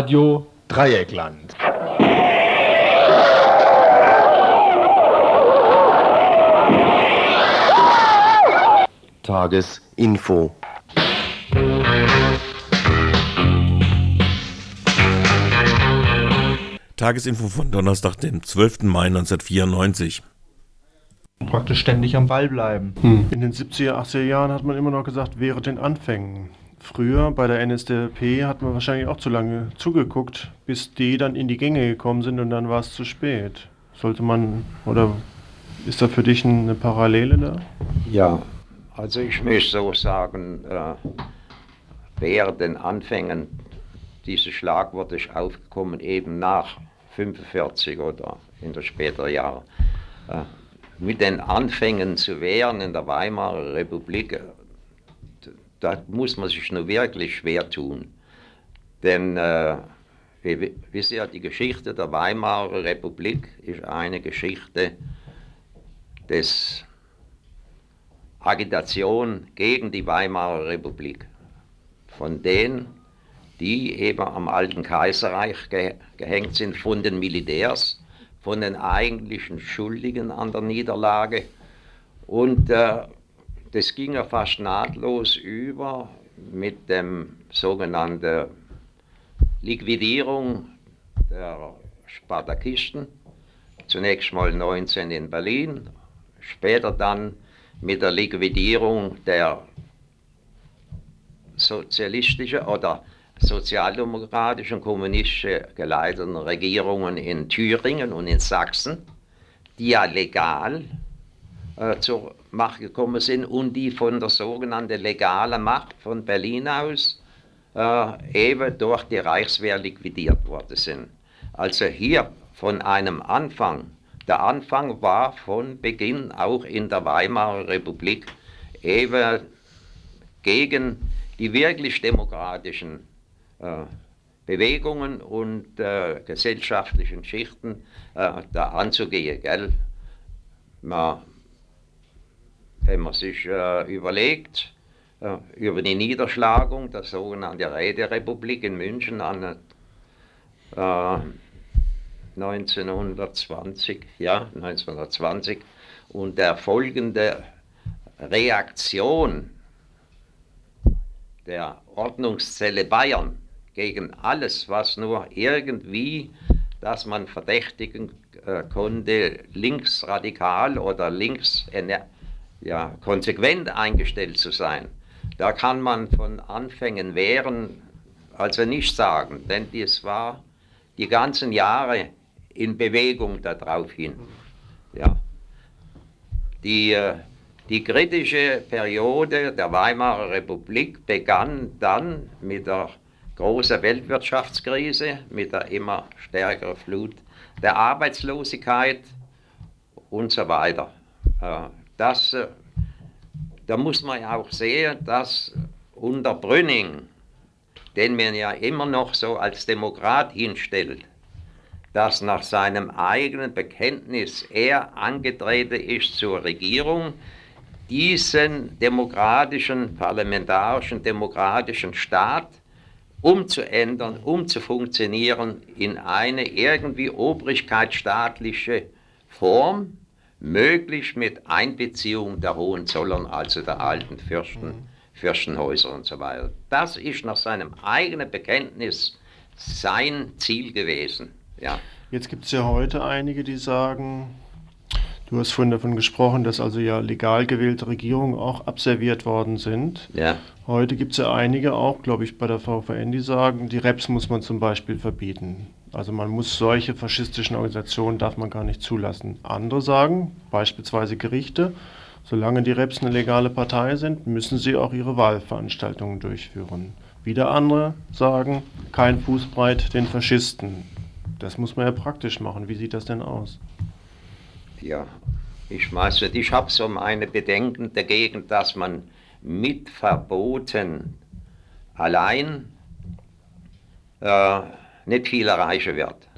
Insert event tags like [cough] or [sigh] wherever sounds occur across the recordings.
Radio Dreieckland. Tagesinfo. Tagesinfo von Donnerstag, dem 12. Mai 1994. Praktisch ständig am Ball bleiben. Hm. In den 70er, 80er Jahren hat man immer noch gesagt, während den Anfängen. Früher bei der NSDAP hat man wahrscheinlich auch zu lange zugeguckt, bis die dann in die Gänge gekommen sind und dann war es zu spät. Sollte man, oder ist da für dich eine Parallele da? Ja, also ich möchte so sagen, äh, während den Anfängen, dieses Schlagwort ist aufgekommen eben nach 45 oder in der späteren Jahren. Äh, mit den Anfängen zu wehren in der Weimarer Republik, da muss man sich nur wirklich schwer tun. Denn äh, wir wissen ja, die Geschichte der Weimarer Republik ist eine Geschichte des Agitation gegen die Weimarer Republik. Von denen, die eben am alten Kaiserreich ge gehängt sind, von den Militärs, von den eigentlichen Schuldigen an der Niederlage. Und äh, das ging ja fast nahtlos über mit dem sogenannten Liquidierung der Spartakisten. Zunächst mal 19 in Berlin, später dann mit der Liquidierung der sozialistischen oder sozialdemokratischen, kommunistisch geleiteten Regierungen in Thüringen und in Sachsen, die ja legal zur Macht gekommen sind und die von der sogenannten legalen Macht von Berlin aus äh, eben durch die Reichswehr liquidiert worden sind. Also hier von einem Anfang der Anfang war von Beginn auch in der Weimarer Republik eben gegen die wirklich demokratischen äh, Bewegungen und äh, gesellschaftlichen Schichten äh, da anzugehen. Gell? Man, wenn man sich äh, überlegt, äh, über die Niederschlagung der sogenannten Räterepublik in München an äh, 1920, ja, 1920 und der folgende Reaktion der Ordnungszelle Bayern gegen alles, was nur irgendwie, dass man verdächtigen äh, konnte, linksradikal oder links ja, konsequent eingestellt zu sein. Da kann man von Anfängen wehren, also nicht sagen, denn dies war die ganzen Jahre in Bewegung darauf hin. Ja. Die, äh, die kritische Periode der Weimarer Republik begann dann mit der großen Weltwirtschaftskrise, mit der immer stärkeren Flut der Arbeitslosigkeit und so weiter. Das, äh, da muss man ja auch sehen, dass unter Brünning, den man ja immer noch so als Demokrat hinstellt, dass nach seinem eigenen Bekenntnis er angetreten ist zur Regierung, diesen demokratischen, parlamentarischen, demokratischen Staat umzuändern, umzufunktionieren in eine irgendwie obrigkeitsstaatliche Form, möglichst mit Einbeziehung der Hohenzollern, also der alten Fürsten, mhm. Fürstenhäuser und so weiter. Das ist nach seinem eigenen Bekenntnis sein Ziel gewesen. Ja. Jetzt gibt es ja heute einige, die sagen, du hast vorhin davon gesprochen, dass also ja legal gewählte Regierungen auch abserviert worden sind. Ja. Heute gibt es ja einige auch, glaube ich, bei der VVN, die sagen, die Reps muss man zum Beispiel verbieten. Also man muss solche faschistischen Organisationen darf man gar nicht zulassen. Andere sagen, beispielsweise Gerichte, solange die Reps eine legale Partei sind, müssen sie auch ihre Wahlveranstaltungen durchführen. Wieder andere sagen, kein Fußbreit den Faschisten. Das muss man ja praktisch machen. Wie sieht das denn aus? Ja, ich weiß nicht, ich habe so meine Bedenken dagegen, dass man mit Verboten allein äh, nicht viel erreichen wird.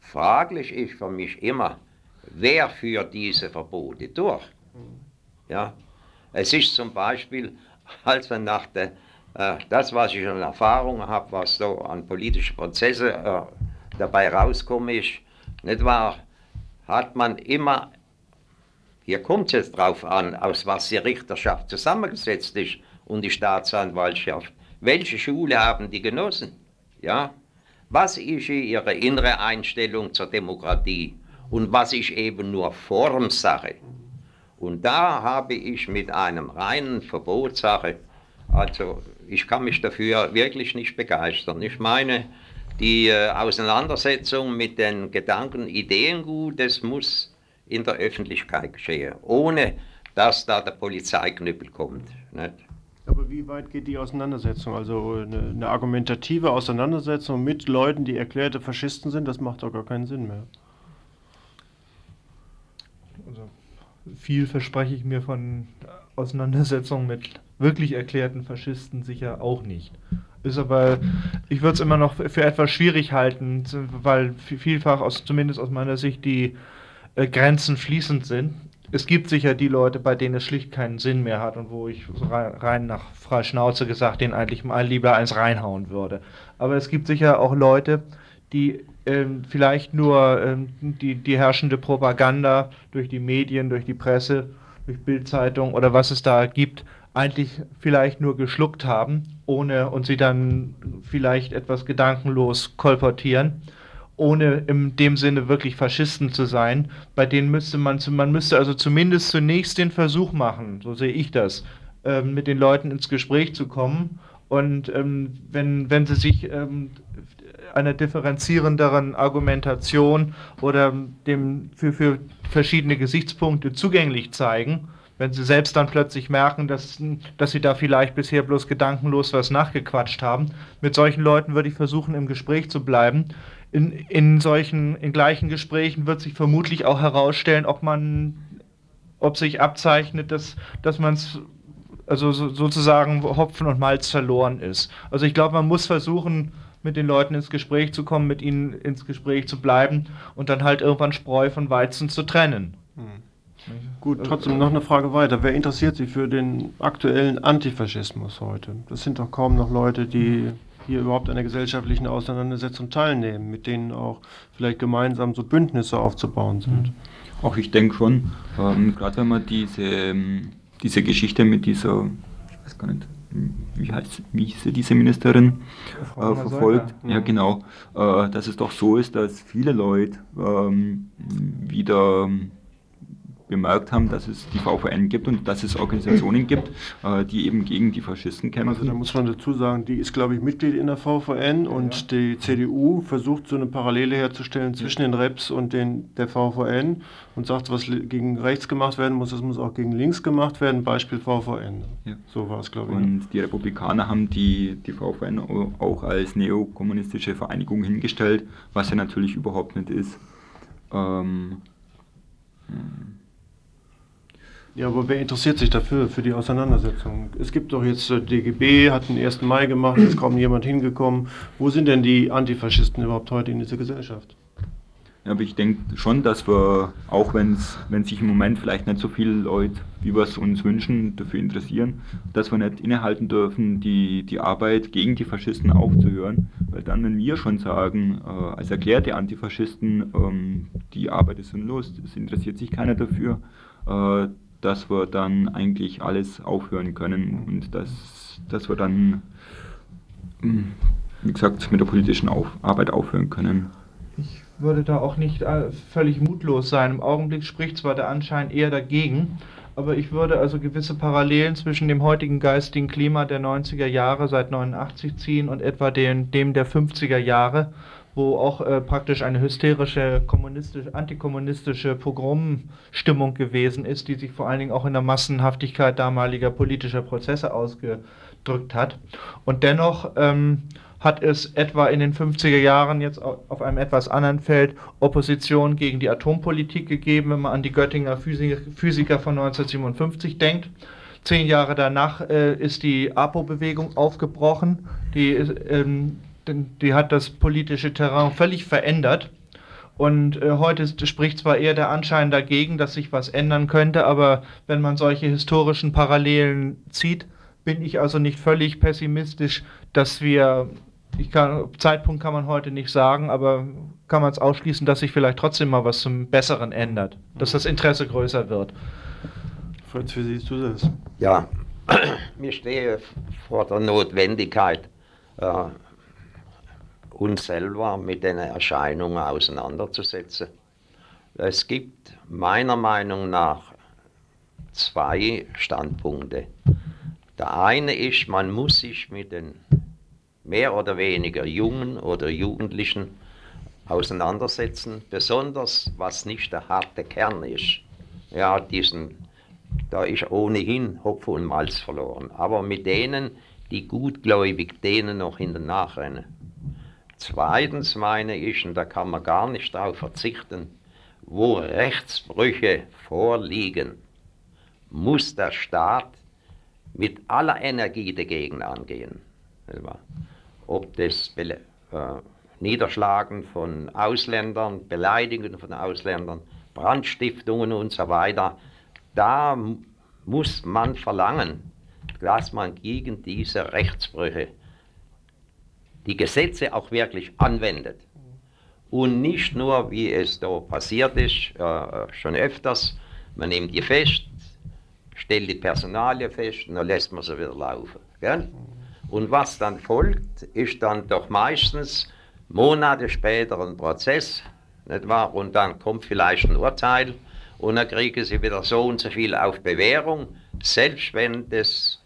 Fraglich ist für mich immer, wer führt diese Verbote durch? Ja, es ist zum Beispiel, als wir nach der äh, das, was ich an Erfahrung habe, was so an politischen Prozessen äh, dabei rauskommt, ist, nicht wahr, hat man immer, hier kommt es drauf an, aus was die Richterschaft zusammengesetzt ist und die Staatsanwaltschaft. Welche Schule haben die genossen? Ja? Was ist ihre innere Einstellung zur Demokratie? Und was ist eben nur Formsache? Und da habe ich mit einem reinen Verbotssache, also ich kann mich dafür wirklich nicht begeistern. Ich meine, die äh, Auseinandersetzung mit den Gedanken, Ideengut, das muss in der Öffentlichkeit geschehen, ohne dass da der Polizeiknüppel kommt. Nicht? Aber wie weit geht die Auseinandersetzung? Also eine, eine, argumentative Auseinandersetzung mit Leuten, die erklärte Faschisten sind, das macht doch gar keinen Sinn mehr. Also viel verspreche ich mir von Auseinandersetzungen mit wirklich erklärten Faschisten sicher auch nicht. Ist aber, ich würde es immer noch für etwas schwierig halten, weil vielfach, aus, zumindest aus meiner Sicht, die äh, Grenzen fließend sind. Es gibt sicher die Leute, bei denen es schlicht keinen Sinn mehr hat und wo ich rein, nach freier Schnauze gesagt, den eigentlich mal lieber eins reinhauen würde. Aber es gibt sicher auch Leute, die ähm, vielleicht nur ähm, die, die herrschende Propaganda durch die Medien, durch die Presse, durch Bildzeitung oder was es da gibt, eigentlich vielleicht nur geschluckt haben, ohne und sie dann vielleicht etwas gedankenlos kolportieren, ohne in dem Sinne wirklich Faschisten zu sein. Bei denen müsste man, man müsste also zumindest zunächst den Versuch machen, so sehe ich das, ähm, mit den Leuten ins Gespräch zu kommen. Und ähm, wenn, wenn sie sich ähm, einer differenzierenderen Argumentation oder dem für, für verschiedene Gesichtspunkte zugänglich zeigen, wenn sie selbst dann plötzlich merken, dass, dass sie da vielleicht bisher bloß gedankenlos was nachgequatscht haben. Mit solchen Leuten würde ich versuchen, im Gespräch zu bleiben. In, in solchen, in gleichen Gesprächen wird sich vermutlich auch herausstellen, ob man, ob sich abzeichnet, dass, dass man es also so, sozusagen Hopfen und Malz verloren ist. Also ich glaube, man muss versuchen, mit den Leuten ins Gespräch zu kommen, mit ihnen ins Gespräch zu bleiben und dann halt irgendwann Spreu von Weizen zu trennen. Hm. Gut, trotzdem noch eine Frage weiter. Wer interessiert sich für den aktuellen Antifaschismus heute? Das sind doch kaum noch Leute, die hier überhaupt an der gesellschaftlichen Auseinandersetzung teilnehmen, mit denen auch vielleicht gemeinsam so Bündnisse aufzubauen sind. Mhm. Auch ich denke schon, ähm, gerade wenn man diese, ähm, diese Geschichte mit dieser, ich weiß gar nicht, wie heißt wie hieß diese Ministerin äh, verfolgt. Ja, genau. Äh, dass es doch so ist, dass viele Leute ähm, wieder bemerkt haben, dass es die VVN gibt und dass es Organisationen gibt, äh, die eben gegen die Faschisten kämpfen. Also da muss man dazu sagen, die ist, glaube ich, Mitglied in der VVN und ja. die CDU versucht so eine Parallele herzustellen zwischen den Reps und den, der VVN und sagt, was gegen rechts gemacht werden muss, das muss auch gegen links gemacht werden, Beispiel VVN. Ja. So war es, glaube ich. Und die Republikaner haben die, die VVN auch als neokommunistische Vereinigung hingestellt, was ja natürlich überhaupt nicht ist. Ähm, hm. Ja, aber wer interessiert sich dafür, für die Auseinandersetzung? Es gibt doch jetzt, äh, DGB hat den 1. Mai gemacht, ist kaum jemand hingekommen. Wo sind denn die Antifaschisten überhaupt heute in dieser Gesellschaft? Ja, aber ich denke schon, dass wir, auch wenn sich im Moment vielleicht nicht so viele Leute, wie wir es uns wünschen, dafür interessieren, dass wir nicht innehalten dürfen, die, die Arbeit gegen die Faschisten aufzuhören. Weil dann, wenn wir schon sagen, äh, als erklärte Antifaschisten, ähm, die Arbeit ist sinnlos, es interessiert sich keiner dafür, äh, dass wir dann eigentlich alles aufhören können und dass, dass wir dann, hm, wie gesagt, mit der politischen Auf Arbeit aufhören können. Ich würde da auch nicht äh, völlig mutlos sein. Im Augenblick spricht zwar der Anschein eher dagegen, aber ich würde also gewisse Parallelen zwischen dem heutigen geistigen Klima der 90er Jahre seit 89 ziehen und etwa dem, dem der 50er Jahre wo auch äh, praktisch eine hysterische kommunistische, antikommunistische Pogromstimmung gewesen ist, die sich vor allen Dingen auch in der Massenhaftigkeit damaliger politischer Prozesse ausgedrückt hat. Und dennoch ähm, hat es etwa in den 50er Jahren jetzt auf einem etwas anderen Feld Opposition gegen die Atompolitik gegeben, wenn man an die Göttinger Physiker von 1957 denkt. Zehn Jahre danach äh, ist die APO-Bewegung aufgebrochen, die ähm, die hat das politische Terrain völlig verändert. Und äh, heute spricht zwar eher der Anschein dagegen, dass sich was ändern könnte, aber wenn man solche historischen Parallelen zieht, bin ich also nicht völlig pessimistisch, dass wir, ich kann, Zeitpunkt kann man heute nicht sagen, aber kann man es ausschließen, dass sich vielleicht trotzdem mal was zum Besseren ändert, dass das Interesse größer wird. Fritz, wie siehst du das? Ja, [clears throat] wir stehen vor der Notwendigkeit, äh, uns selber mit den Erscheinungen auseinanderzusetzen. Es gibt meiner Meinung nach zwei Standpunkte. Der eine ist, man muss sich mit den mehr oder weniger Jungen oder Jugendlichen auseinandersetzen, besonders was nicht der harte Kern ist. Ja, diesen, da ist ohnehin Hopfen und Malz verloren. Aber mit denen, die gutgläubig denen noch hinten nachrennen. Zweitens meine ich, und da kann man gar nicht darauf verzichten, wo Rechtsbrüche vorliegen, muss der Staat mit aller Energie dagegen angehen. Ob das äh, Niederschlagen von Ausländern, Beleidigungen von Ausländern, Brandstiftungen und so weiter, da muss man verlangen, dass man gegen diese Rechtsbrüche die Gesetze auch wirklich anwendet. Und nicht nur, wie es da passiert ist, äh, schon öfters, man nimmt die fest, stellt die Personalie fest und dann lässt man sie wieder laufen. Gell? Und was dann folgt, ist dann doch meistens Monate später ein Prozess, nicht wahr? Und dann kommt vielleicht ein Urteil und dann kriegen sie wieder so und so viel auf Bewährung, selbst wenn das,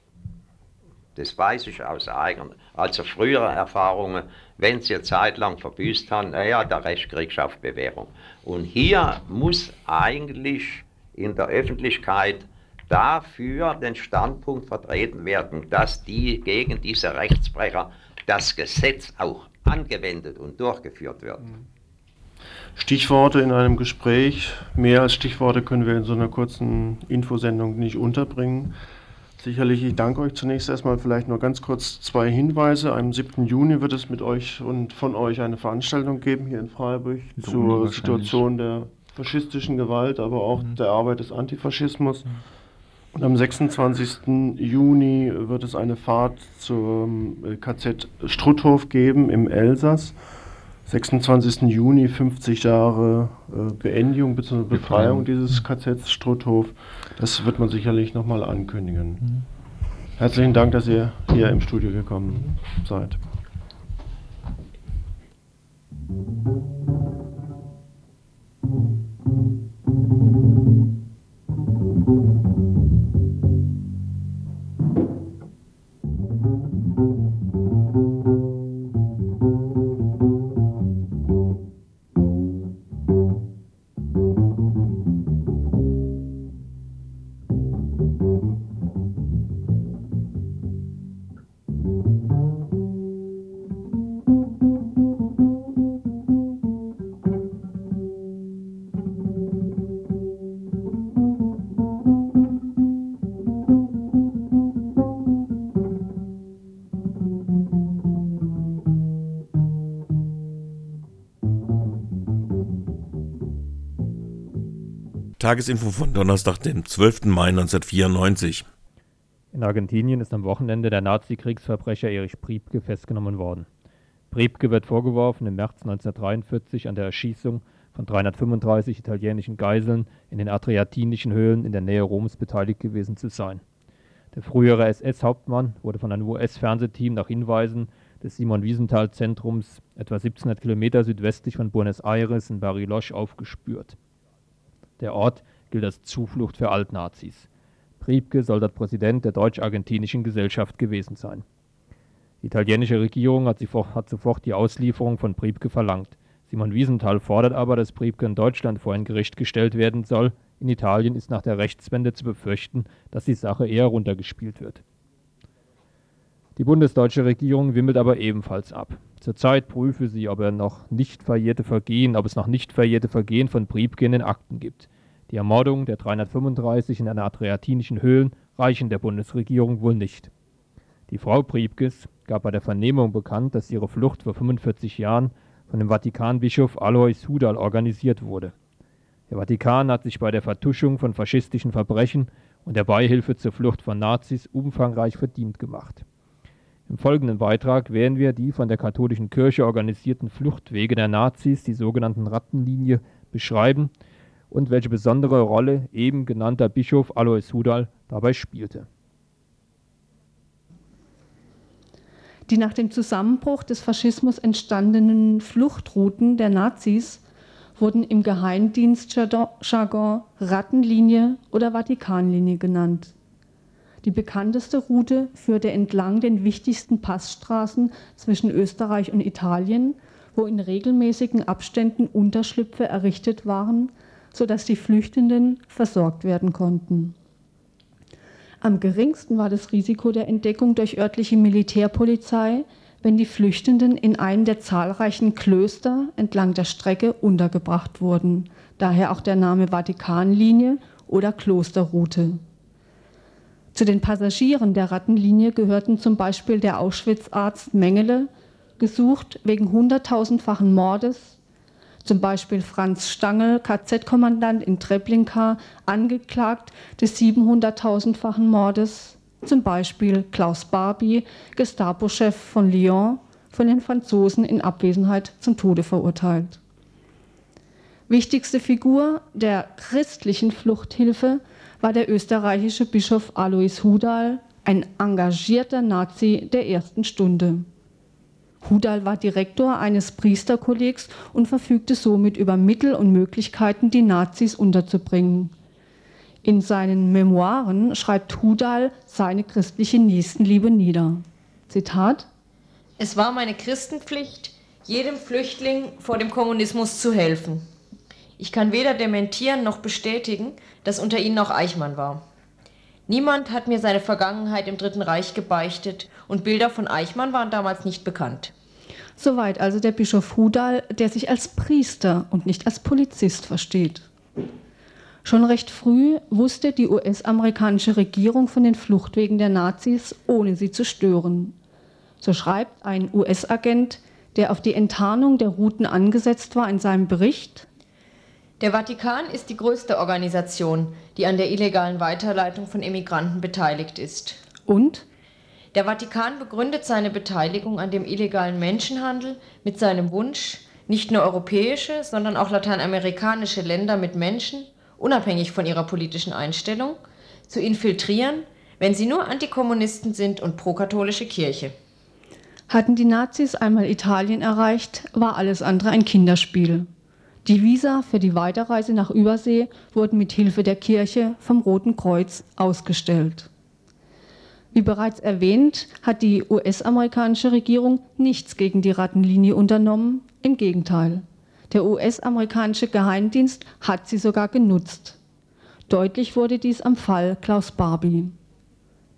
das weiß ich aus eigener, also früherer Erfahrungen, wenn sie eine Zeit lang verbüßt haben, naja, der Rest kriegst du auf Bewährung. Und hier muss eigentlich in der Öffentlichkeit dafür den Standpunkt vertreten werden, dass die gegen diese Rechtsbrecher das Gesetz auch angewendet und durchgeführt wird. Stichworte in einem Gespräch. Mehr als Stichworte können wir in so einer kurzen Infosendung nicht unterbringen. Sicherlich, ich danke euch zunächst erstmal vielleicht nur ganz kurz zwei Hinweise. Am 7. Juni wird es mit euch und von euch eine Veranstaltung geben hier in Freiburg zur Situation der faschistischen Gewalt, aber auch mhm. der Arbeit des Antifaschismus. Mhm. Und am 26. Juni wird es eine Fahrt zum äh, KZ Strutthof geben im Elsass. 26. Juni, 50 Jahre äh, Beendigung bzw. Befreiung dieses KZ Strutthof. Das wird man sicherlich nochmal ankündigen. Mhm. Herzlichen Dank, dass ihr hier im Studio gekommen seid. Tagesinfo von Donnerstag, dem 12. Mai 1994. In Argentinien ist am Wochenende der Nazi-Kriegsverbrecher Erich Priebke festgenommen worden. Priebke wird vorgeworfen, im März 1943 an der Erschießung von 335 italienischen Geiseln in den Adriatinischen Höhlen in der Nähe Roms beteiligt gewesen zu sein. Der frühere SS-Hauptmann wurde von einem US-Fernsehteam nach Hinweisen des Simon-Wiesenthal-Zentrums etwa 1700 Kilometer südwestlich von Buenos Aires in Bariloche aufgespürt. Der Ort gilt als Zuflucht für Altnazis. Priebke soll dort Präsident der deutsch-argentinischen Gesellschaft gewesen sein. Die italienische Regierung hat, hat, sofort die Auslieferung von Priebke verlangt. Simon Wiesenthal fordert aber, dass Priebke in Deutschland vor ein Gericht gestellt werden soll. In Italien ist nach der Rechtswende zu befürchten, dass die Sache eher runtergespielt wird. Die bundesdeutsche Regierung wimmelt aber ebenfalls ab. Zurzeit prüfe sie, ob, er noch nicht verjährte Vergehen, ob es noch nicht verjährte Vergehen von Priebke in den Akten gibt. Die Ermordung der 335 in einer adriatinischen Höhlen reichen der Bundesregierung wohl nicht. Die Frau Priebkes gab bei der Vernehmung bekannt, dass ihre Flucht vor 45 Jahren von dem Vatikanbischof Alois Hudal organisiert wurde. Der Vatikan hat sich bei der Vertuschung von faschistischen Verbrechen und der Beihilfe zur Flucht von Nazis umfangreich verdient gemacht. Im folgenden Beitrag werden wir die von der katholischen Kirche organisierten Fluchtwege der Nazis, die sogenannten Rattenlinie, beschreiben und welche besondere Rolle eben genannter Bischof Alois Hudal dabei spielte. Die nach dem Zusammenbruch des Faschismus entstandenen Fluchtrouten der Nazis wurden im Geheimdienstjargon Rattenlinie oder Vatikanlinie genannt. Die bekannteste Route führte entlang den wichtigsten Passstraßen zwischen Österreich und Italien, wo in regelmäßigen Abständen Unterschlüpfe errichtet waren, sodass die Flüchtenden versorgt werden konnten. Am geringsten war das Risiko der Entdeckung durch örtliche Militärpolizei, wenn die Flüchtenden in einem der zahlreichen Klöster entlang der Strecke untergebracht wurden, daher auch der Name Vatikanlinie oder Klosterroute. Zu den Passagieren der Rattenlinie gehörten zum Beispiel der Auschwitz-Arzt Mengele, gesucht wegen hunderttausendfachen Mordes, zum Beispiel Franz Stangl, KZ-Kommandant in Treblinka, angeklagt des 700.000-fachen Mordes, zum Beispiel Klaus Barbie, Gestapo-Chef von Lyon, von den Franzosen in Abwesenheit zum Tode verurteilt. Wichtigste Figur der christlichen Fluchthilfe war der österreichische Bischof Alois Hudal, ein engagierter Nazi der ersten Stunde. Hudal war Direktor eines Priesterkollegs und verfügte somit über Mittel und Möglichkeiten, die Nazis unterzubringen. In seinen Memoiren schreibt Hudal seine christliche Nächstenliebe nieder. Zitat: Es war meine Christenpflicht, jedem Flüchtling vor dem Kommunismus zu helfen. Ich kann weder dementieren noch bestätigen, dass unter ihnen auch Eichmann war. Niemand hat mir seine Vergangenheit im Dritten Reich gebeichtet und Bilder von Eichmann waren damals nicht bekannt. Soweit also der Bischof Hudal, der sich als Priester und nicht als Polizist versteht. Schon recht früh wusste die US-amerikanische Regierung von den Fluchtwegen der Nazis, ohne sie zu stören. So schreibt ein US-Agent, der auf die Enttarnung der Routen angesetzt war, in seinem Bericht, der Vatikan ist die größte Organisation, die an der illegalen Weiterleitung von Immigranten beteiligt ist. Und? Der Vatikan begründet seine Beteiligung an dem illegalen Menschenhandel mit seinem Wunsch, nicht nur europäische, sondern auch lateinamerikanische Länder mit Menschen, unabhängig von ihrer politischen Einstellung, zu infiltrieren, wenn sie nur Antikommunisten sind und prokatholische Kirche. Hatten die Nazis einmal Italien erreicht, war alles andere ein Kinderspiel. Die Visa für die Weiterreise nach Übersee wurden mit Hilfe der Kirche vom Roten Kreuz ausgestellt. Wie bereits erwähnt, hat die US-amerikanische Regierung nichts gegen die Rattenlinie unternommen, im Gegenteil. Der US-amerikanische Geheimdienst hat sie sogar genutzt. Deutlich wurde dies am Fall Klaus Barbie.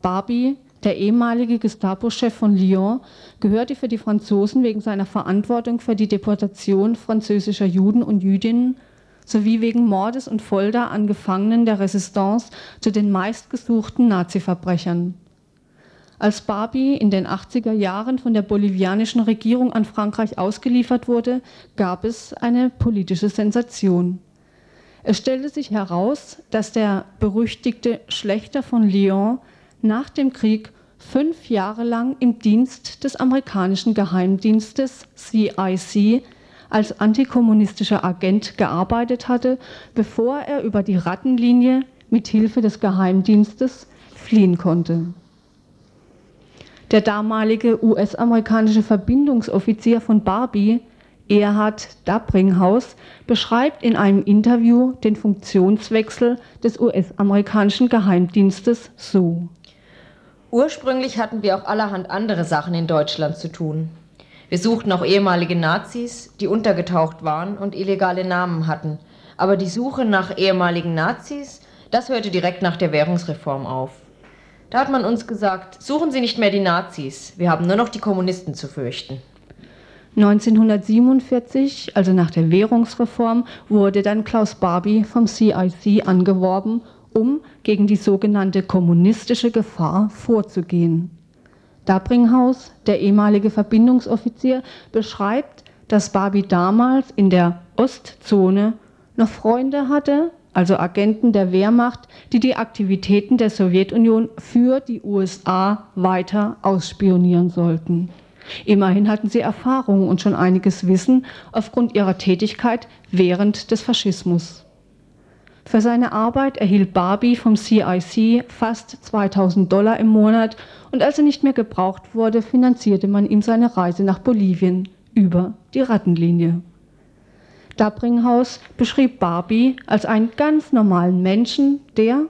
Barbie der ehemalige Gestapo-Chef von Lyon gehörte für die Franzosen wegen seiner Verantwortung für die Deportation französischer Juden und Jüdinnen sowie wegen Mordes und Folter an Gefangenen der Resistance zu den meistgesuchten Nazi-Verbrechern. Als Barbie in den 80er Jahren von der bolivianischen Regierung an Frankreich ausgeliefert wurde, gab es eine politische Sensation. Es stellte sich heraus, dass der berüchtigte Schlechter von Lyon nach dem Krieg fünf Jahre lang im Dienst des amerikanischen Geheimdienstes CIC als antikommunistischer Agent gearbeitet hatte, bevor er über die Rattenlinie mit Hilfe des Geheimdienstes fliehen konnte. Der damalige US-amerikanische Verbindungsoffizier von Barbie, Erhard Dabringhaus, beschreibt in einem Interview den Funktionswechsel des US-amerikanischen Geheimdienstes so. Ursprünglich hatten wir auch allerhand andere Sachen in Deutschland zu tun. Wir suchten auch ehemalige Nazis, die untergetaucht waren und illegale Namen hatten. Aber die Suche nach ehemaligen Nazis, das hörte direkt nach der Währungsreform auf. Da hat man uns gesagt, suchen Sie nicht mehr die Nazis, wir haben nur noch die Kommunisten zu fürchten. 1947, also nach der Währungsreform, wurde dann Klaus Barbie vom CIC angeworben um gegen die sogenannte kommunistische Gefahr vorzugehen. Dabringhaus, der ehemalige Verbindungsoffizier, beschreibt, dass Barbie damals in der Ostzone noch Freunde hatte, also Agenten der Wehrmacht, die die Aktivitäten der Sowjetunion für die USA weiter ausspionieren sollten. Immerhin hatten sie Erfahrung und schon einiges Wissen aufgrund ihrer Tätigkeit während des Faschismus. Für seine Arbeit erhielt Barbie vom CIC fast 2000 Dollar im Monat und als er nicht mehr gebraucht wurde, finanzierte man ihm seine Reise nach Bolivien über die Rattenlinie. Dabringhaus beschrieb Barbie als einen ganz normalen Menschen, der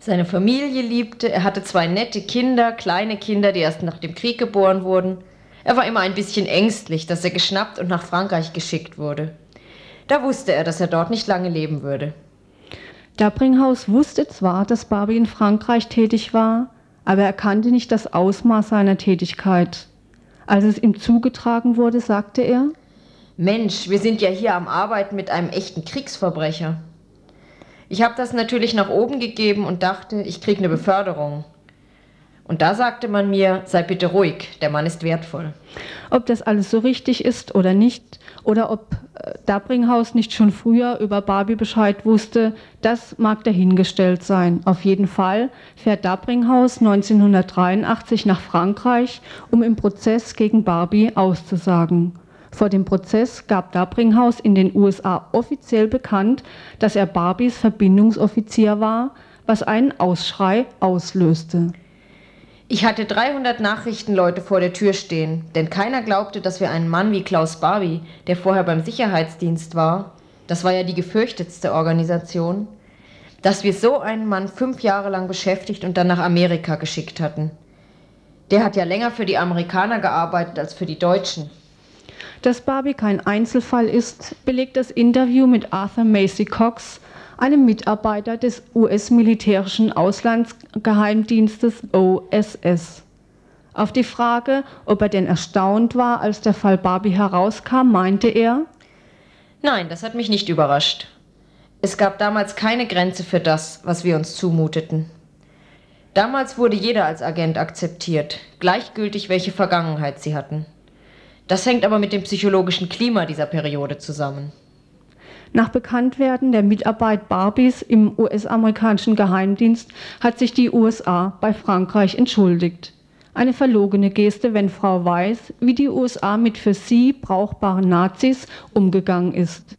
seine Familie liebte, er hatte zwei nette Kinder, kleine Kinder, die erst nach dem Krieg geboren wurden. Er war immer ein bisschen ängstlich, dass er geschnappt und nach Frankreich geschickt wurde. Da wusste er, dass er dort nicht lange leben würde. Dabringhaus wusste zwar, dass Barbie in Frankreich tätig war, aber er kannte nicht das Ausmaß seiner Tätigkeit. Als es ihm zugetragen wurde, sagte er, Mensch, wir sind ja hier am Arbeiten mit einem echten Kriegsverbrecher. Ich habe das natürlich nach oben gegeben und dachte, ich kriege eine Beförderung. Und da sagte man mir, sei bitte ruhig, der Mann ist wertvoll. Ob das alles so richtig ist oder nicht, oder ob äh, Dabringhaus nicht schon früher über Barbie Bescheid wusste, das mag dahingestellt sein. Auf jeden Fall fährt Dabringhaus 1983 nach Frankreich, um im Prozess gegen Barbie auszusagen. Vor dem Prozess gab Dabringhaus in den USA offiziell bekannt, dass er Barbies Verbindungsoffizier war, was einen Ausschrei auslöste. Ich hatte 300 Nachrichtenleute vor der Tür stehen, denn keiner glaubte, dass wir einen Mann wie Klaus Barbie, der vorher beim Sicherheitsdienst war, das war ja die gefürchtetste Organisation, dass wir so einen Mann fünf Jahre lang beschäftigt und dann nach Amerika geschickt hatten. Der hat ja länger für die Amerikaner gearbeitet als für die Deutschen. Dass Barbie kein Einzelfall ist, belegt das Interview mit Arthur Macy Cox, einem Mitarbeiter des US-militärischen Auslandsgeheimdienstes OSS. Auf die Frage, ob er denn erstaunt war, als der Fall Barbie herauskam, meinte er, Nein, das hat mich nicht überrascht. Es gab damals keine Grenze für das, was wir uns zumuteten. Damals wurde jeder als Agent akzeptiert, gleichgültig welche Vergangenheit sie hatten. Das hängt aber mit dem psychologischen Klima dieser Periode zusammen. Nach Bekanntwerden der Mitarbeit Barbies im US-amerikanischen Geheimdienst hat sich die USA bei Frankreich entschuldigt. Eine verlogene Geste, wenn Frau weiß, wie die USA mit für sie brauchbaren Nazis umgegangen ist.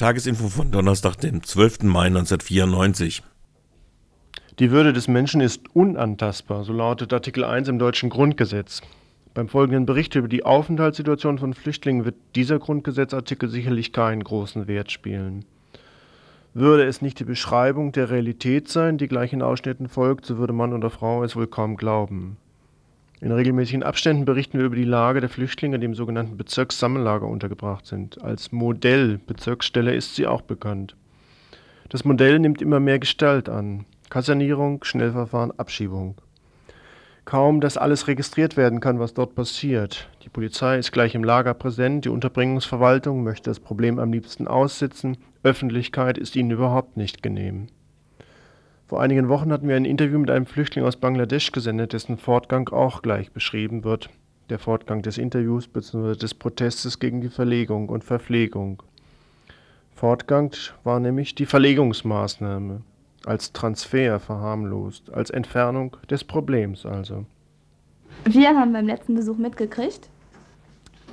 Tagesinfo von Donnerstag, dem 12. Mai 1994. Die Würde des Menschen ist unantastbar, so lautet Artikel 1 im deutschen Grundgesetz. Beim folgenden Bericht über die Aufenthaltssituation von Flüchtlingen wird dieser Grundgesetzartikel sicherlich keinen großen Wert spielen. Würde es nicht die Beschreibung der Realität sein, die gleich in Ausschnitten folgt, so würde Mann oder Frau es wohl kaum glauben. In regelmäßigen Abständen berichten wir über die Lage der Flüchtlinge, die im sogenannten Bezirkssammellager untergebracht sind. Als Modellbezirksstelle ist sie auch bekannt. Das Modell nimmt immer mehr Gestalt an. Kasernierung, Schnellverfahren, Abschiebung. Kaum, dass alles registriert werden kann, was dort passiert. Die Polizei ist gleich im Lager präsent, die Unterbringungsverwaltung möchte das Problem am liebsten aussitzen, Öffentlichkeit ist ihnen überhaupt nicht genehm. Vor einigen Wochen hatten wir ein Interview mit einem Flüchtling aus Bangladesch gesendet, dessen Fortgang auch gleich beschrieben wird. Der Fortgang des Interviews bzw. des Protestes gegen die Verlegung und Verpflegung. Fortgang war nämlich die Verlegungsmaßnahme, als Transfer verharmlost, als Entfernung des Problems also. Wir haben beim letzten Besuch mitgekriegt,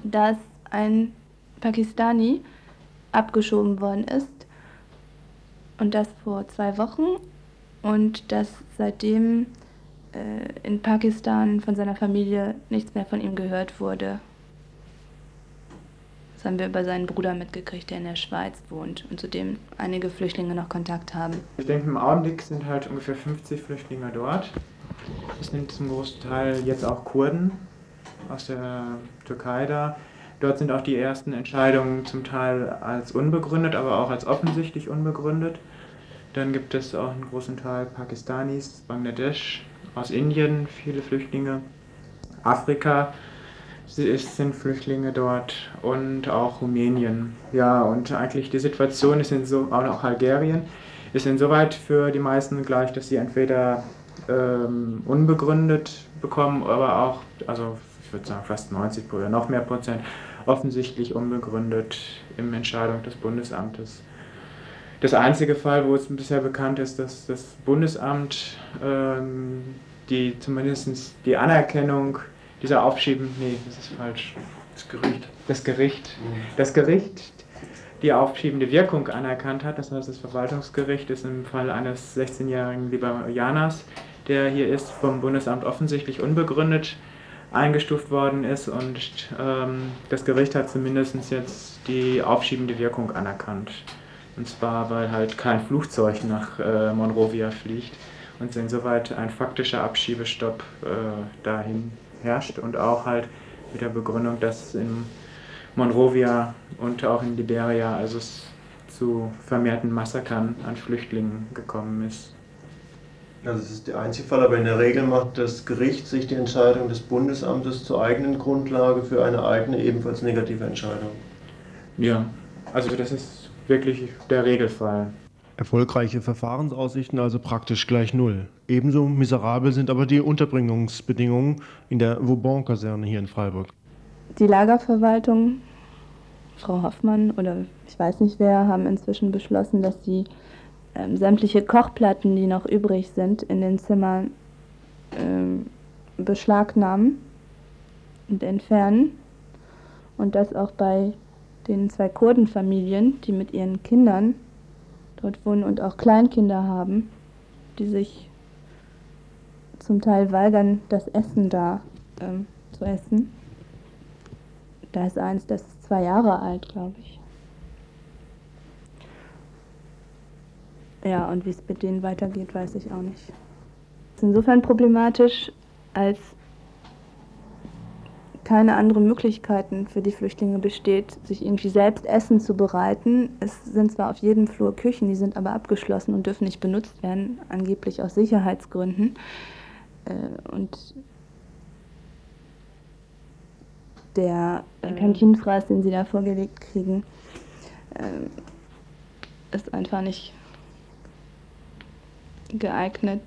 dass ein Pakistani abgeschoben worden ist und das vor zwei Wochen und dass seitdem äh, in Pakistan von seiner Familie nichts mehr von ihm gehört wurde. Das haben wir über seinen Bruder mitgekriegt, der in der Schweiz wohnt und zu dem einige Flüchtlinge noch Kontakt haben. Ich denke, im Augenblick sind halt ungefähr 50 Flüchtlinge dort. Es sind zum großen Teil jetzt auch Kurden aus der Türkei da. Dort sind auch die ersten Entscheidungen zum Teil als unbegründet, aber auch als offensichtlich unbegründet. Dann gibt es auch einen großen Teil Pakistanis, Bangladesch, aus Indien viele Flüchtlinge, Afrika sind Flüchtlinge dort und auch Rumänien. Ja, und eigentlich die Situation ist in so, auch Algerien, ist insoweit für die meisten gleich, dass sie entweder ähm, unbegründet bekommen, aber auch, also ich würde sagen fast 90 oder noch mehr Prozent, offensichtlich unbegründet im Entscheidung des Bundesamtes. Das einzige Fall, wo es bisher bekannt ist, dass das Bundesamt ähm, die zumindest die Anerkennung dieser Aufschieben, nee, das ist falsch. Das Gericht. Das Gericht. Das Gericht die aufschiebende Wirkung anerkannt hat. Das heißt, das Verwaltungsgericht ist im Fall eines 16-jährigen Liberianers, der hier ist, vom Bundesamt offensichtlich unbegründet eingestuft worden ist und ähm, das Gericht hat zumindest jetzt die aufschiebende Wirkung anerkannt. Und zwar, weil halt kein Flugzeug nach äh, Monrovia fliegt und insoweit ein faktischer Abschiebestopp äh, dahin herrscht und auch halt mit der Begründung, dass in Monrovia und auch in Liberia also es zu vermehrten Massakern an Flüchtlingen gekommen ist. Also das ist der einzige Fall, aber in der Regel macht das Gericht sich die Entscheidung des Bundesamtes zur eigenen Grundlage für eine eigene, ebenfalls negative Entscheidung. Ja, also das ist wirklich der Regelfall. Erfolgreiche Verfahrensaussichten also praktisch gleich null. Ebenso miserabel sind aber die Unterbringungsbedingungen in der Vauban-Kaserne hier in Freiburg. Die Lagerverwaltung, Frau Hoffmann oder ich weiß nicht wer, haben inzwischen beschlossen, dass sie ähm, sämtliche Kochplatten, die noch übrig sind, in den Zimmern ähm, beschlagnahmen und entfernen. Und das auch bei den zwei Kurdenfamilien, die mit ihren Kindern dort wohnen und auch Kleinkinder haben, die sich zum Teil weigern, das Essen da ähm, zu essen. Da ist eins, das ist zwei Jahre alt, glaube ich. Ja, und wie es mit denen weitergeht, weiß ich auch nicht. Es ist insofern problematisch, als keine anderen Möglichkeiten für die Flüchtlinge besteht, sich irgendwie selbst Essen zu bereiten. Es sind zwar auf jedem Flur Küchen, die sind aber abgeschlossen und dürfen nicht benutzt werden, angeblich aus Sicherheitsgründen. Äh, und der äh, Kantinenfraß, den sie da vorgelegt kriegen, äh, ist einfach nicht geeignet.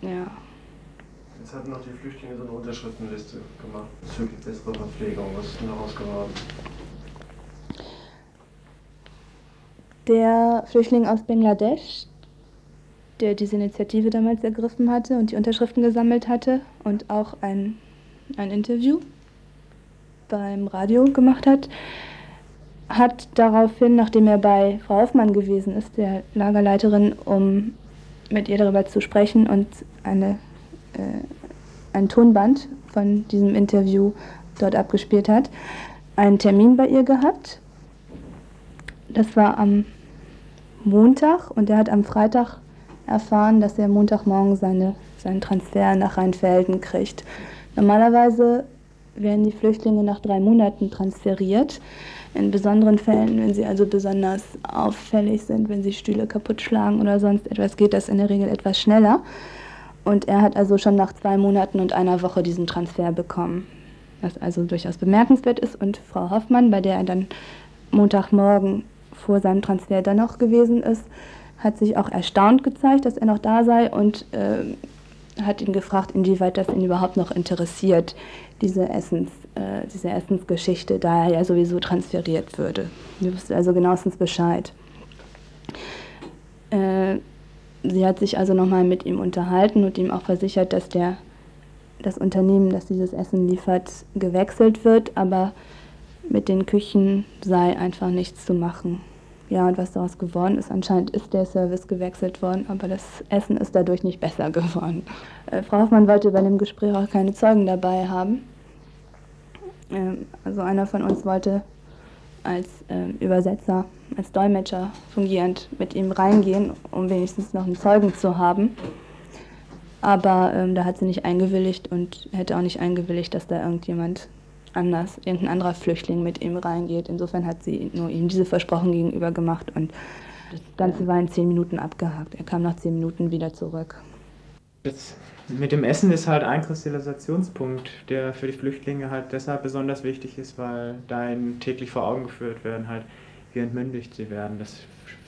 Ja. Jetzt hatten noch die Flüchtlinge so eine Unterschriftenliste gemacht bezüglich besserer Verpflegung. Was ist denn daraus geworden? Der Flüchtling aus Bangladesch, der diese Initiative damals ergriffen hatte und die Unterschriften gesammelt hatte und auch ein, ein Interview beim Radio gemacht hat, hat daraufhin, nachdem er bei Frau Hoffmann gewesen ist, der Lagerleiterin, um mit ihr darüber zu sprechen und eine ein Tonband von diesem Interview dort abgespielt hat, einen Termin bei ihr gehabt. Das war am Montag und er hat am Freitag erfahren, dass er Montagmorgen seine, seinen Transfer nach Rheinfelden kriegt. Normalerweise werden die Flüchtlinge nach drei Monaten transferiert. In besonderen Fällen, wenn sie also besonders auffällig sind, wenn sie Stühle kaputt schlagen oder sonst etwas, geht das in der Regel etwas schneller. Und er hat also schon nach zwei Monaten und einer Woche diesen Transfer bekommen. Was also durchaus bemerkenswert ist. Und Frau Hoffmann, bei der er dann Montagmorgen vor seinem Transfer dann noch gewesen ist, hat sich auch erstaunt gezeigt, dass er noch da sei und äh, hat ihn gefragt, inwieweit das ihn überhaupt noch interessiert, diese, Essens, äh, diese Essensgeschichte, da er ja sowieso transferiert würde. Wir wussten also genauestens Bescheid. Äh, Sie hat sich also nochmal mit ihm unterhalten und ihm auch versichert, dass der, das Unternehmen, das dieses Essen liefert, gewechselt wird, aber mit den Küchen sei einfach nichts zu machen. Ja, und was daraus geworden ist, anscheinend ist der Service gewechselt worden, aber das Essen ist dadurch nicht besser [laughs] geworden. Äh, Frau Hoffmann wollte bei dem Gespräch auch keine Zeugen dabei haben. Ähm, also einer von uns wollte als äh, Übersetzer, als Dolmetscher fungierend mit ihm reingehen, um wenigstens noch einen Zeugen zu haben. Aber ähm, da hat sie nicht eingewilligt und hätte auch nicht eingewilligt, dass da irgendjemand anders, irgendein anderer Flüchtling mit ihm reingeht. Insofern hat sie nur ihm diese Versprochen gegenüber gemacht und das Ganze war in zehn Minuten abgehakt. Er kam nach zehn Minuten wieder zurück. Das mit dem Essen ist halt ein Kristallisationspunkt, der für die Flüchtlinge halt deshalb besonders wichtig ist, weil da ihnen täglich vor Augen geführt werden, halt, wie entmündigt sie werden. Das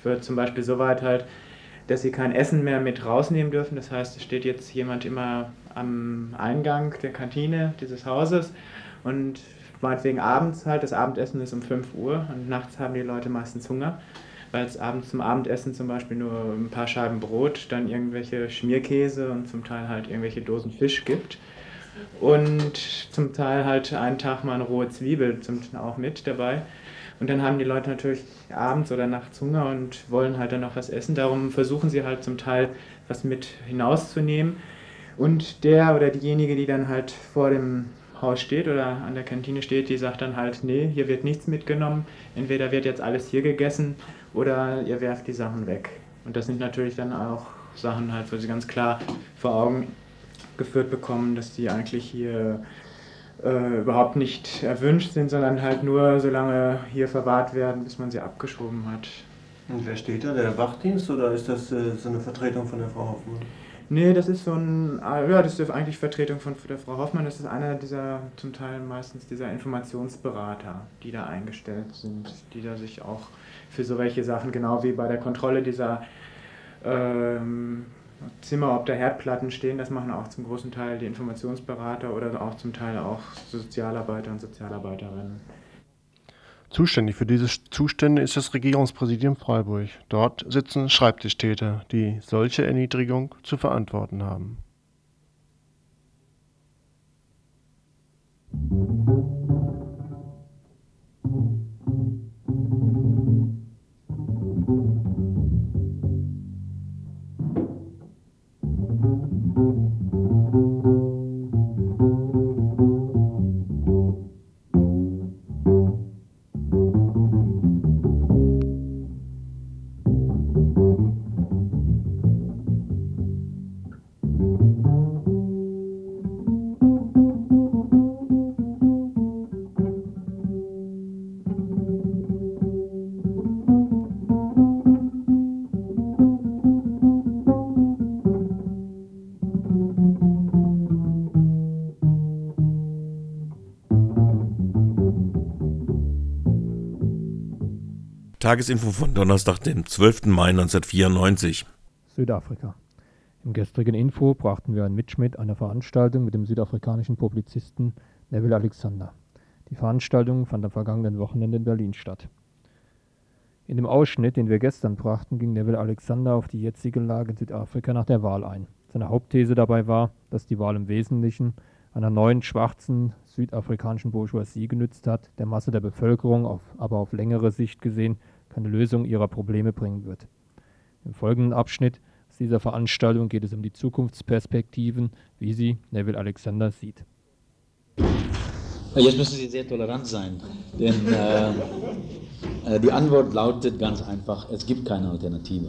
führt zum Beispiel so weit halt, dass sie kein Essen mehr mit rausnehmen dürfen. Das heißt, es steht jetzt jemand immer am Eingang der Kantine dieses Hauses und meinetwegen abends halt, das Abendessen ist um 5 Uhr und nachts haben die Leute meistens Hunger weil es abends zum Abendessen zum Beispiel nur ein paar Scheiben Brot, dann irgendwelche Schmierkäse und zum Teil halt irgendwelche Dosen Fisch gibt. Und zum Teil halt einen Tag mal eine rohe Zwiebel zum auch mit dabei. Und dann haben die Leute natürlich abends oder nachts Hunger und wollen halt dann noch was essen. Darum versuchen sie halt zum Teil was mit hinauszunehmen. Und der oder diejenige, die dann halt vor dem Haus steht oder an der Kantine steht, die sagt dann halt, nee, hier wird nichts mitgenommen. Entweder wird jetzt alles hier gegessen oder ihr werft die Sachen weg. Und das sind natürlich dann auch Sachen halt, wo sie ganz klar vor Augen geführt bekommen, dass die eigentlich hier äh, überhaupt nicht erwünscht sind, sondern halt nur so lange hier verwahrt werden, bis man sie abgeschoben hat. Und wer steht da? Der Wachdienst oder ist das äh, so eine Vertretung von der Frau Hoffmann? Nee, das ist so ein, ja, das ist eigentlich Vertretung von der Frau Hoffmann. Das ist einer dieser, zum Teil meistens dieser Informationsberater, die da eingestellt sind, die da sich auch für so welche Sachen, genau wie bei der Kontrolle dieser ähm, Zimmer, ob da Herdplatten stehen, das machen auch zum großen Teil die Informationsberater oder auch zum Teil auch Sozialarbeiter und Sozialarbeiterinnen. Zuständig für diese Zustände ist das Regierungspräsidium Freiburg. Dort sitzen Schreibtischtäter, die solche Erniedrigung zu verantworten haben. Tagesinfo von Donnerstag, dem 12. Mai 1994. Südafrika. Im gestrigen Info brachten wir einen Mitschnitt einer Veranstaltung mit dem südafrikanischen Publizisten Neville Alexander. Die Veranstaltung fand am vergangenen Wochenende in Berlin statt. In dem Ausschnitt, den wir gestern brachten, ging Neville Alexander auf die jetzige Lage in Südafrika nach der Wahl ein. Seine Hauptthese dabei war, dass die Wahl im Wesentlichen einer neuen schwarzen südafrikanischen Bourgeoisie genützt hat, der Masse der Bevölkerung, auf, aber auf längere Sicht gesehen keine Lösung ihrer Probleme bringen wird. Im folgenden Abschnitt aus dieser Veranstaltung geht es um die Zukunftsperspektiven, wie sie Neville Alexander sieht. Jetzt müssen Sie sehr tolerant sein, denn äh, äh, die Antwort lautet ganz einfach, es gibt keine Alternative.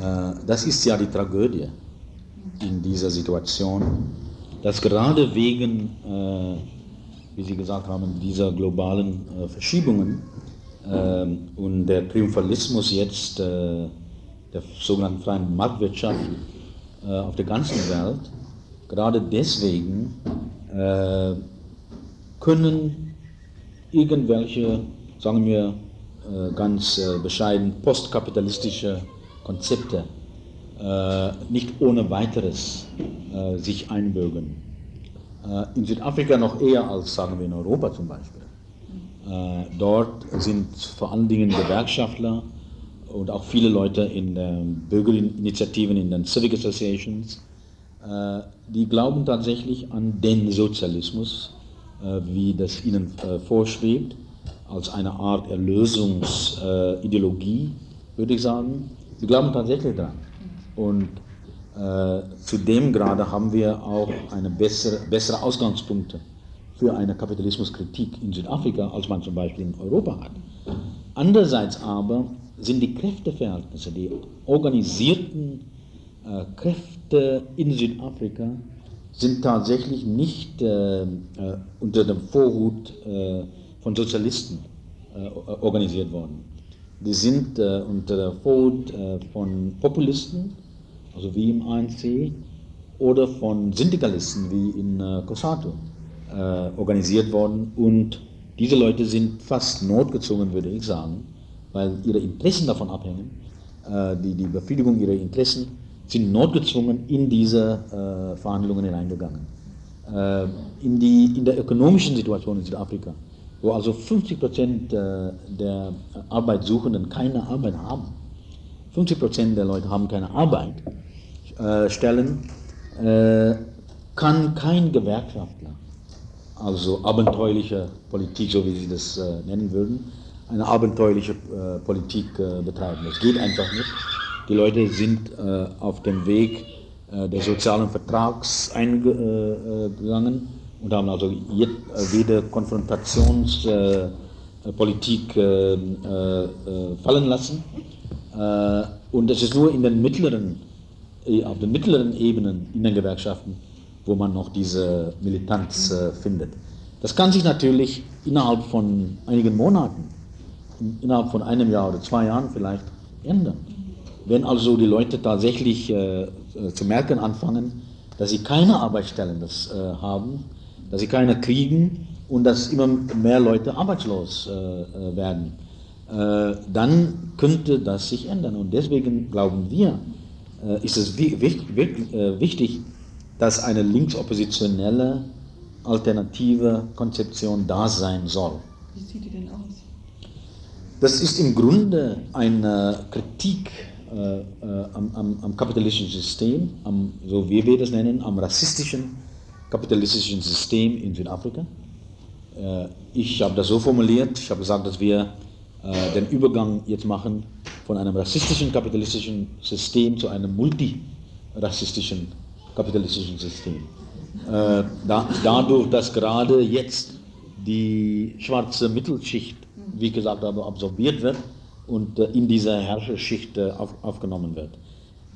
Äh, das ist ja die Tragödie in dieser Situation, dass gerade wegen, äh, wie Sie gesagt haben, dieser globalen äh, Verschiebungen ähm, und der Triumphalismus jetzt äh, der sogenannten freien Marktwirtschaft äh, auf der ganzen Welt, gerade deswegen äh, können irgendwelche, sagen wir ganz bescheiden, postkapitalistische Konzepte äh, nicht ohne weiteres sich einbürgen. in Südafrika noch eher als, sagen wir, in Europa zum Beispiel. Äh, dort sind vor allen Dingen Gewerkschaftler und auch viele Leute in den Bürgerinitiativen, in den Civic Associations, äh, die glauben tatsächlich an den Sozialismus, äh, wie das ihnen vorschwebt, als eine Art Erlösungsideologie, würde ich sagen. Sie glauben tatsächlich daran. Und äh, zu dem Grade haben wir auch eine bessere, bessere Ausgangspunkte für eine Kapitalismuskritik in Südafrika, als man zum Beispiel in Europa hat. Andererseits aber sind die Kräfteverhältnisse, die organisierten äh, Kräfte in Südafrika, sind tatsächlich nicht äh, äh, unter dem Vorhut äh, von Sozialisten äh, organisiert worden. Die sind unter der Vorhut von Populisten, also wie im ANC, oder von Syndikalisten wie in COSATU organisiert worden. Und diese Leute sind fast notgezwungen, würde ich sagen, weil ihre Interessen davon abhängen, äh, die, die Befriedigung ihrer Interessen, sind notgezwungen in diese äh, Verhandlungen hineingegangen. Äh, in, die, in der ökonomischen Situation in Südafrika, wo also 50 Prozent äh, der Arbeitssuchenden keine Arbeit haben, 50 Prozent der Leute haben keine Arbeit, äh, stellen, äh, kann kein Gewerkschaftler also abenteuerliche Politik, so wie Sie das äh, nennen würden, eine abenteuerliche äh, Politik äh, betreiben. Das geht einfach nicht. Die Leute sind äh, auf dem Weg äh, des sozialen Vertrags eingegangen und haben also jede Konfrontationspolitik fallen lassen. und es ist nur in den mittleren, auf den mittleren Ebenen in den Gewerkschaften, wo man noch diese Militanz äh, findet. Das kann sich natürlich innerhalb von einigen Monaten, innerhalb von einem Jahr oder zwei Jahren vielleicht ändern. Wenn also die Leute tatsächlich äh, äh zu merken anfangen, dass sie keine Arbeitsstellen das, äh, haben, dass sie keine kriegen und dass immer mehr Leute arbeitslos äh, äh werden, dann könnte das sich ändern. Und deswegen glauben wir, ist es wichtig, dass eine linksoppositionelle alternative Konzeption da sein soll. Wie sieht die denn aus? Das ist im Grunde eine Kritik äh, äh, am, am, am, kapitalistischen System, am, so wie wir das nennen, am rassistischen kapitalistischen System in Südafrika. Äh, ich habe das so formuliert, ich habe gesagt, dass wir äh, den Übergang jetzt machen von einem rassistischen kapitalistischen System zu einem multirassistischen kapitalistischen System. Äh, da, dadurch, dass gerade jetzt die schwarze Mittelschicht, wie gesagt absorbiert wird und äh, in dieser Herrscherschicht auf, aufgenommen wird.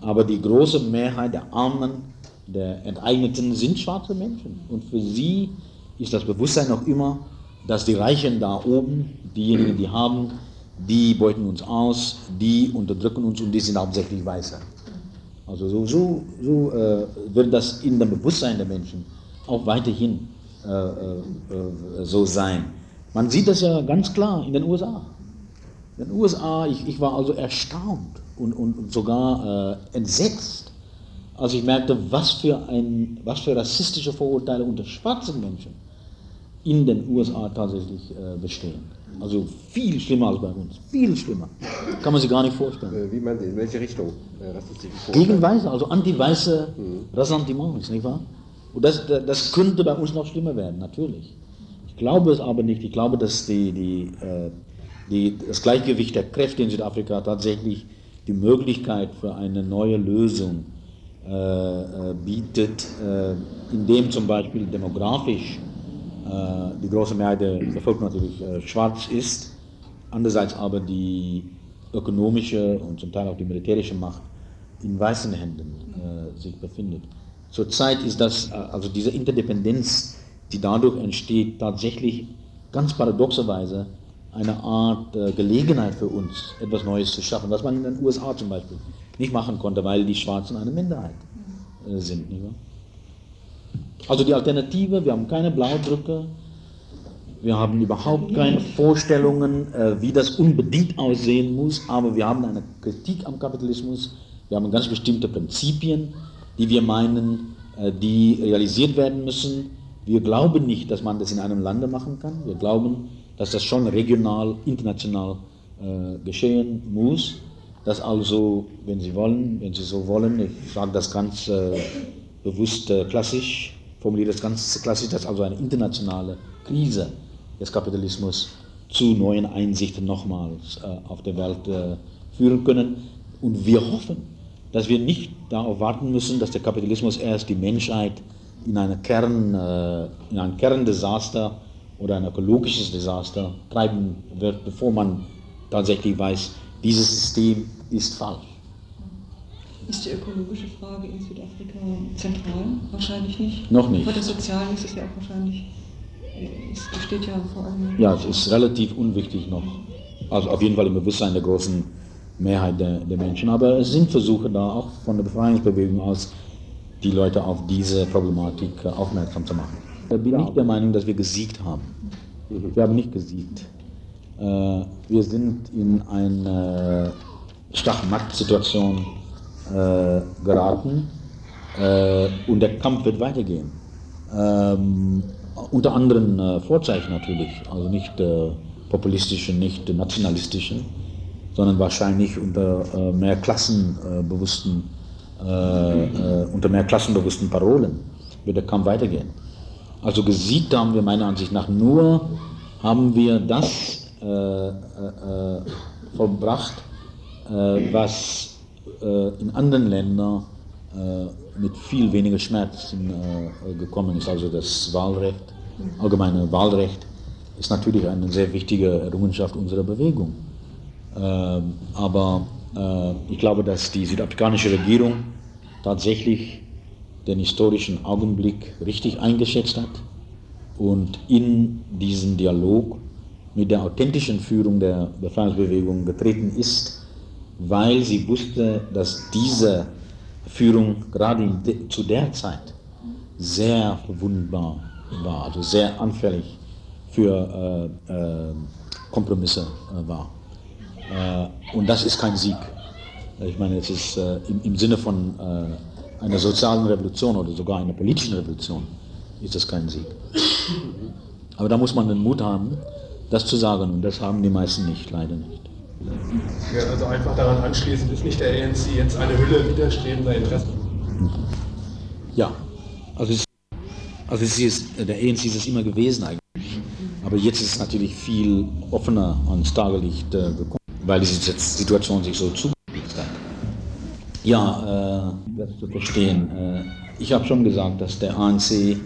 Aber die große Mehrheit der Armen, der Enteigneten sind schwarze Menschen. Und für sie ist das Bewusstsein noch immer, dass die Reichen da oben, diejenigen, die haben, die beuten uns aus, die unterdrücken uns und die sind hauptsächlich Weiße. Also so, so, so äh, wird das in dem Bewusstsein der Menschen auch weiterhin äh, äh, so sein. Man sieht das ja ganz klar in den USA. In den USA, ich, ich war also erstaunt und, und, und sogar äh, entsetzt, als ich merkte, was für, ein, was für rassistische Vorurteile unter schwarzen Menschen in den USA tatsächlich äh, bestehen. Also viel schlimmer als bei uns. Viel schlimmer. Kann man sich gar nicht vorstellen. Äh, wie meint ihr, in welche Richtung? Äh, Gegen Weiße, also anti-weiße mhm. Ressentiments, nicht wahr? Und das, das könnte bei uns noch schlimmer werden, natürlich. Ich glaube es aber nicht. Ich glaube, dass die, die, die, das Gleichgewicht der Kräfte in Südafrika tatsächlich die Möglichkeit für eine neue Lösung äh, bietet, äh, indem zum Beispiel demografisch die große Mehrheit der Bevölkerung natürlich äh, schwarz ist, andererseits aber die ökonomische und zum Teil auch die militärische Macht in weißen Händen äh, sich befindet. Zurzeit ist das, also diese Interdependenz, die dadurch entsteht, tatsächlich ganz paradoxerweise eine Art äh, Gelegenheit für uns, etwas Neues zu schaffen, was man in den USA zum Beispiel nicht machen konnte, weil die Schwarzen eine Minderheit äh, sind. Nicht wahr? Also die Alternative, wir haben keine Blaudrücke, wir haben überhaupt keine Vorstellungen, äh, wie das unbedingt aussehen muss, aber wir haben eine Kritik am Kapitalismus, wir haben ganz bestimmte Prinzipien, die wir meinen, äh, die realisiert werden müssen. Wir glauben nicht, dass man das in einem Lande machen kann, wir glauben, dass das schon regional, international äh, geschehen muss, dass also, wenn Sie wollen, wenn Sie so wollen, ich sage das ganz bewusst klassisch, formuliert das ganz klassisch, dass also eine internationale Krise des Kapitalismus zu neuen Einsichten nochmals äh, auf der Welt äh, führen können. Und wir hoffen, dass wir nicht darauf warten müssen, dass der Kapitalismus erst die Menschheit in, eine Kern, äh, in ein Kerndesaster oder ein ökologisches Desaster treiben wird, bevor man tatsächlich weiß, dieses System ist falsch. Ist die ökologische Frage in Südafrika zentral? Wahrscheinlich nicht. Noch nicht. Bei der sozialen ist es ja auch wahrscheinlich, es besteht ja vor allem. Ja, es ist relativ unwichtig noch. Also auf jeden Fall im Bewusstsein der großen Mehrheit der, der Menschen. Aber es sind Versuche da, auch von der Befreiungsbewegung aus, die Leute auf diese Problematik aufmerksam zu machen. Ich bin nicht der Meinung, dass wir gesiegt haben. Wir haben nicht gesiegt. Äh, wir sind in eine Stachmacht-Situation äh, geraten und der Kampf wird weitergehen. Ähm, unter anderen Vorzeichen natürlich, also nicht populistischen, nicht nationalistischen, sondern wahrscheinlich unter äh, mehr klassenbewussten, äh, äh, unter mehr klassenbewussten Parolen wird der Kampf weitergehen. Also gesiegt haben wir meiner Ansicht nach nur, haben wir das äh, äh, vollbracht, äh, was in anderen Ländern mit viel weniger Schmerzen gekommen ist, also das Wahlrecht, allgemeine Wahlrecht ist natürlich eine sehr wichtige Errungenschaft unserer Bewegung. Ähm, aber äh, ich glaube, dass die südafrikanische Regierung tatsächlich den historischen Augenblick richtig eingeschätzt hat und in diesen Dialog mit der authentischen Führung der Befreiungsbewegung getreten ist, weil sie wusste, dass diese Führung gerade zu der Zeit sehr verwundbar war, also sehr anfällig für äh, äh, Kompromisse äh, war. Äh, und das ist kein Sieg. Ich meine, es ist äh, im, im, Sinne von äh, einer sozialen Revolution oder sogar einer politischen Revolution ist das kein Sieg. Aber da muss man den Mut haben, das zu sagen und das haben die meisten nicht, leider nicht. Ja, also einfach daran anschließend ist nicht der ANC jetzt eine Hülle widerstrebender Interessen. Ja, also, es, also es ist, der ANC ist es immer gewesen eigentlich. Aber jetzt ist es natürlich viel offener ans Tageslicht äh, gekommen, weil diese Situation sich so zugespitzt hat. Ja, äh, das zu verstehen. Äh, ich habe schon gesagt, dass der ANC die,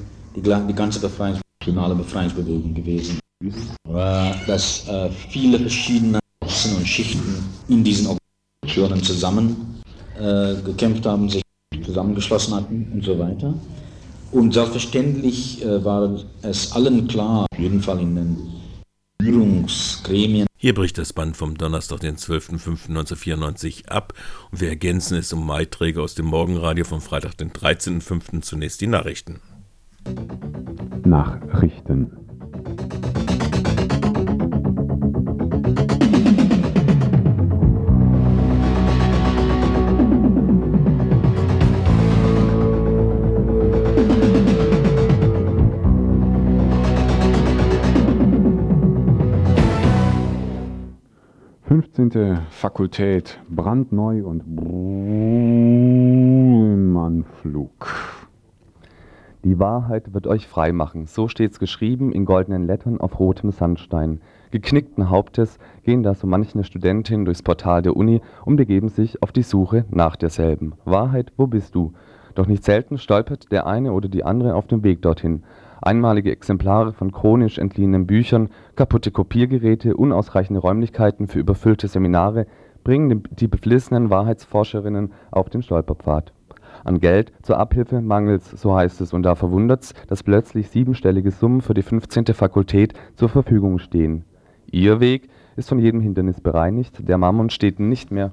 die ganze Befreiungs nationale Befreiungsbewegung gewesen ist. Äh, dass äh, viele verschiedene Klassen und Schichten in diesen Organisationen zusammen äh, gekämpft haben, sich zusammengeschlossen hatten und so weiter. Und selbstverständlich äh, war es allen klar, auf jeden Fall in den Führungsgremien. Hier bricht das Band vom Donnerstag, den 12.05.1994 ab und wir ergänzen es um Beiträge aus dem Morgenradio vom Freitag, den 13.05. zunächst die Nachrichten. Nachrichten. 15. Fakultät, brandneu und im Anflug. Die Wahrheit wird euch frei machen, so steht's geschrieben in goldenen Lettern auf rotem Sandstein. Geknickten Hauptes gehen da so manche Studentin durchs Portal der Uni und begeben sich auf die Suche nach derselben. Wahrheit, wo bist du? Doch nicht selten stolpert der eine oder die andere auf dem Weg dorthin einmalige Exemplare von chronisch entliehenen Büchern, kaputte Kopiergeräte, unausreichende Räumlichkeiten für überfüllte Seminare bringen die beflissenen Wahrheitsforscherinnen auf den Stolperpfad. An Geld zur Abhilfe mangelt's, so heißt es, und da verwundert's, dass plötzlich siebenstellige Summen für die 15. Fakultät zur Verfügung stehen. Ihr Weg ist von jedem Hindernis bereinigt, der Mammon steht nicht mehr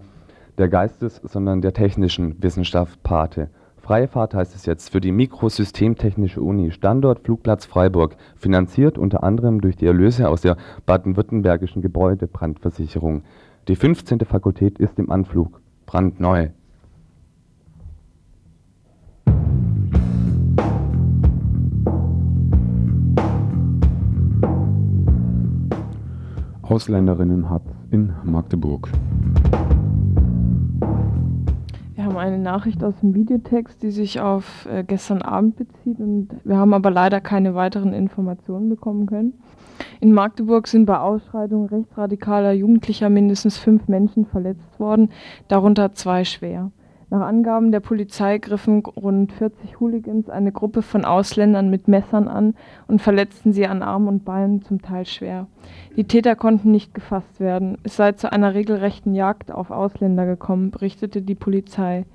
der Geistes-, sondern der technischen Wissenschaft Pate. Freie Fahrt heißt es jetzt für die Mikrosystemtechnische Uni, Standort Flugplatz Freiburg, finanziert unter anderem durch die Erlöse aus der baden-württembergischen Gebäudebrandversicherung. Die 15. Fakultät ist im Anflug, brandneu. Ausländerinnen hat in Magdeburg eine Nachricht aus dem Videotext, die sich auf äh, gestern Abend bezieht und wir haben aber leider keine weiteren Informationen bekommen können. In Magdeburg sind bei Ausschreitungen rechtsradikaler Jugendlicher mindestens fünf Menschen verletzt worden, darunter zwei schwer. Nach Angaben der Polizei griffen rund 40 Hooligans eine Gruppe von Ausländern mit Messern an und verletzten sie an Armen und Beinen zum Teil schwer. Die Täter konnten nicht gefasst werden. Es sei zu einer regelrechten Jagd auf Ausländer gekommen, berichtete die Polizei.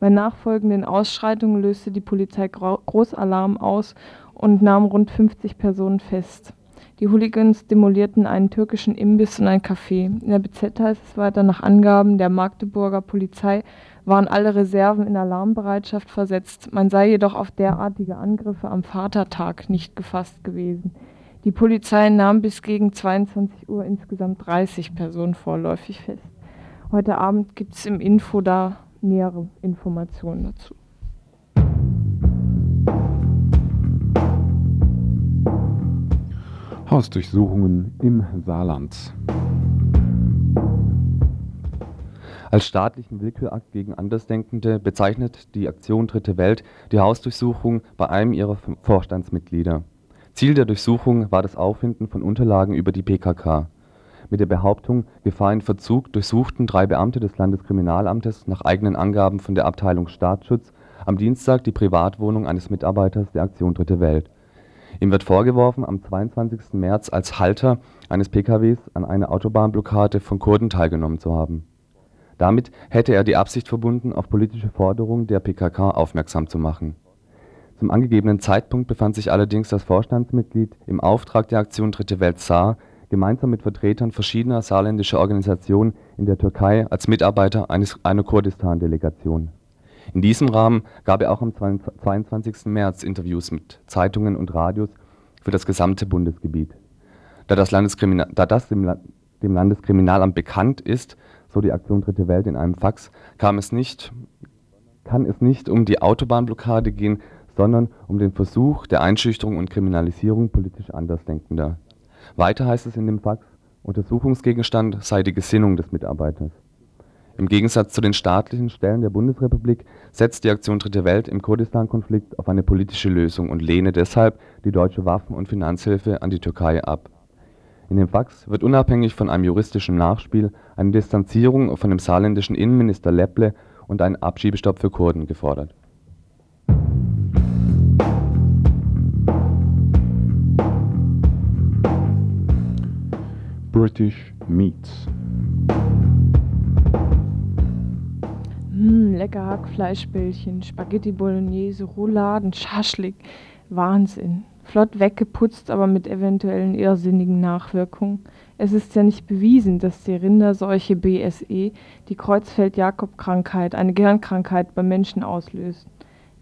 Bei nachfolgenden Ausschreitungen löste die Polizei Großalarm aus und nahm rund 50 Personen fest. Die Hooligans demolierten einen türkischen Imbiss und ein Café. In der BZ heißt es weiter, nach Angaben der Magdeburger Polizei waren alle Reserven in Alarmbereitschaft versetzt. Man sei jedoch auf derartige Angriffe am Vatertag nicht gefasst gewesen. Die Polizei nahm bis gegen 22 Uhr insgesamt 30 Personen vorläufig fest. Heute Abend gibt es im Info da nähere Informationen dazu. Hausdurchsuchungen im Saarland. Als staatlichen Willkürakt gegen Andersdenkende bezeichnet die Aktion Dritte Welt die Hausdurchsuchung bei einem ihrer Vorstandsmitglieder. Ziel der Durchsuchung war das Auffinden von Unterlagen über die PKK. Mit der Behauptung, Gefahr in Verzug durchsuchten drei Beamte des Landeskriminalamtes nach eigenen Angaben von der Abteilung Staatsschutz am Dienstag die Privatwohnung eines Mitarbeiters der Aktion Dritte Welt. Ihm wird vorgeworfen, am 22. März als Halter eines PKWs an einer Autobahnblockade von Kurden teilgenommen zu haben damit hätte er die Absicht verbunden, auf politische Forderungen der PKK aufmerksam zu machen. Zum angegebenen Zeitpunkt befand sich allerdings das Vorstandsmitglied im Auftrag der Aktion Dritte Welt Saar gemeinsam mit Vertretern verschiedener saarländischer Organisationen in der Türkei als Mitarbeiter einer Kurdistan-Delegation. In diesem Rahmen gab er auch am 22. März Interviews mit Zeitungen und Radios für das gesamte Bundesgebiet. Da das, Landeskriminal, da das dem, dem Landeskriminalamt bekannt ist, so die Aktion Dritte Welt in einem Fax, kam es nicht, kann es nicht um die Autobahnblockade gehen, sondern um den Versuch der Einschüchterung und Kriminalisierung politisch Andersdenkender. Weiter heißt es in dem Fax, Untersuchungsgegenstand sei die Gesinnung des Mitarbeiters. Im Gegensatz zu den staatlichen Stellen der Bundesrepublik setzt die Aktion Dritte Welt im Kurdistan-Konflikt auf eine politische Lösung und lehne deshalb die deutsche Waffen- und Finanzhilfe an die Türkei ab in dem Fax wird unabhängig von einem juristischen Nachspiel eine Distanzierung von dem saarländischen Innenminister Lepple und ein Abschiebestopp für Kurden gefordert. British Meats. Mmh, lecker Hackfleischbällchen, Spaghetti Bolognese, Rouladen, Schaschlik. Wahnsinn. Flott weggeputzt, aber mit eventuellen irrsinnigen Nachwirkungen. Es ist ja nicht bewiesen, dass die Rinderseuche BSE die Kreuzfeld-Jakob-Krankheit, eine Gehirnkrankheit beim Menschen auslöst.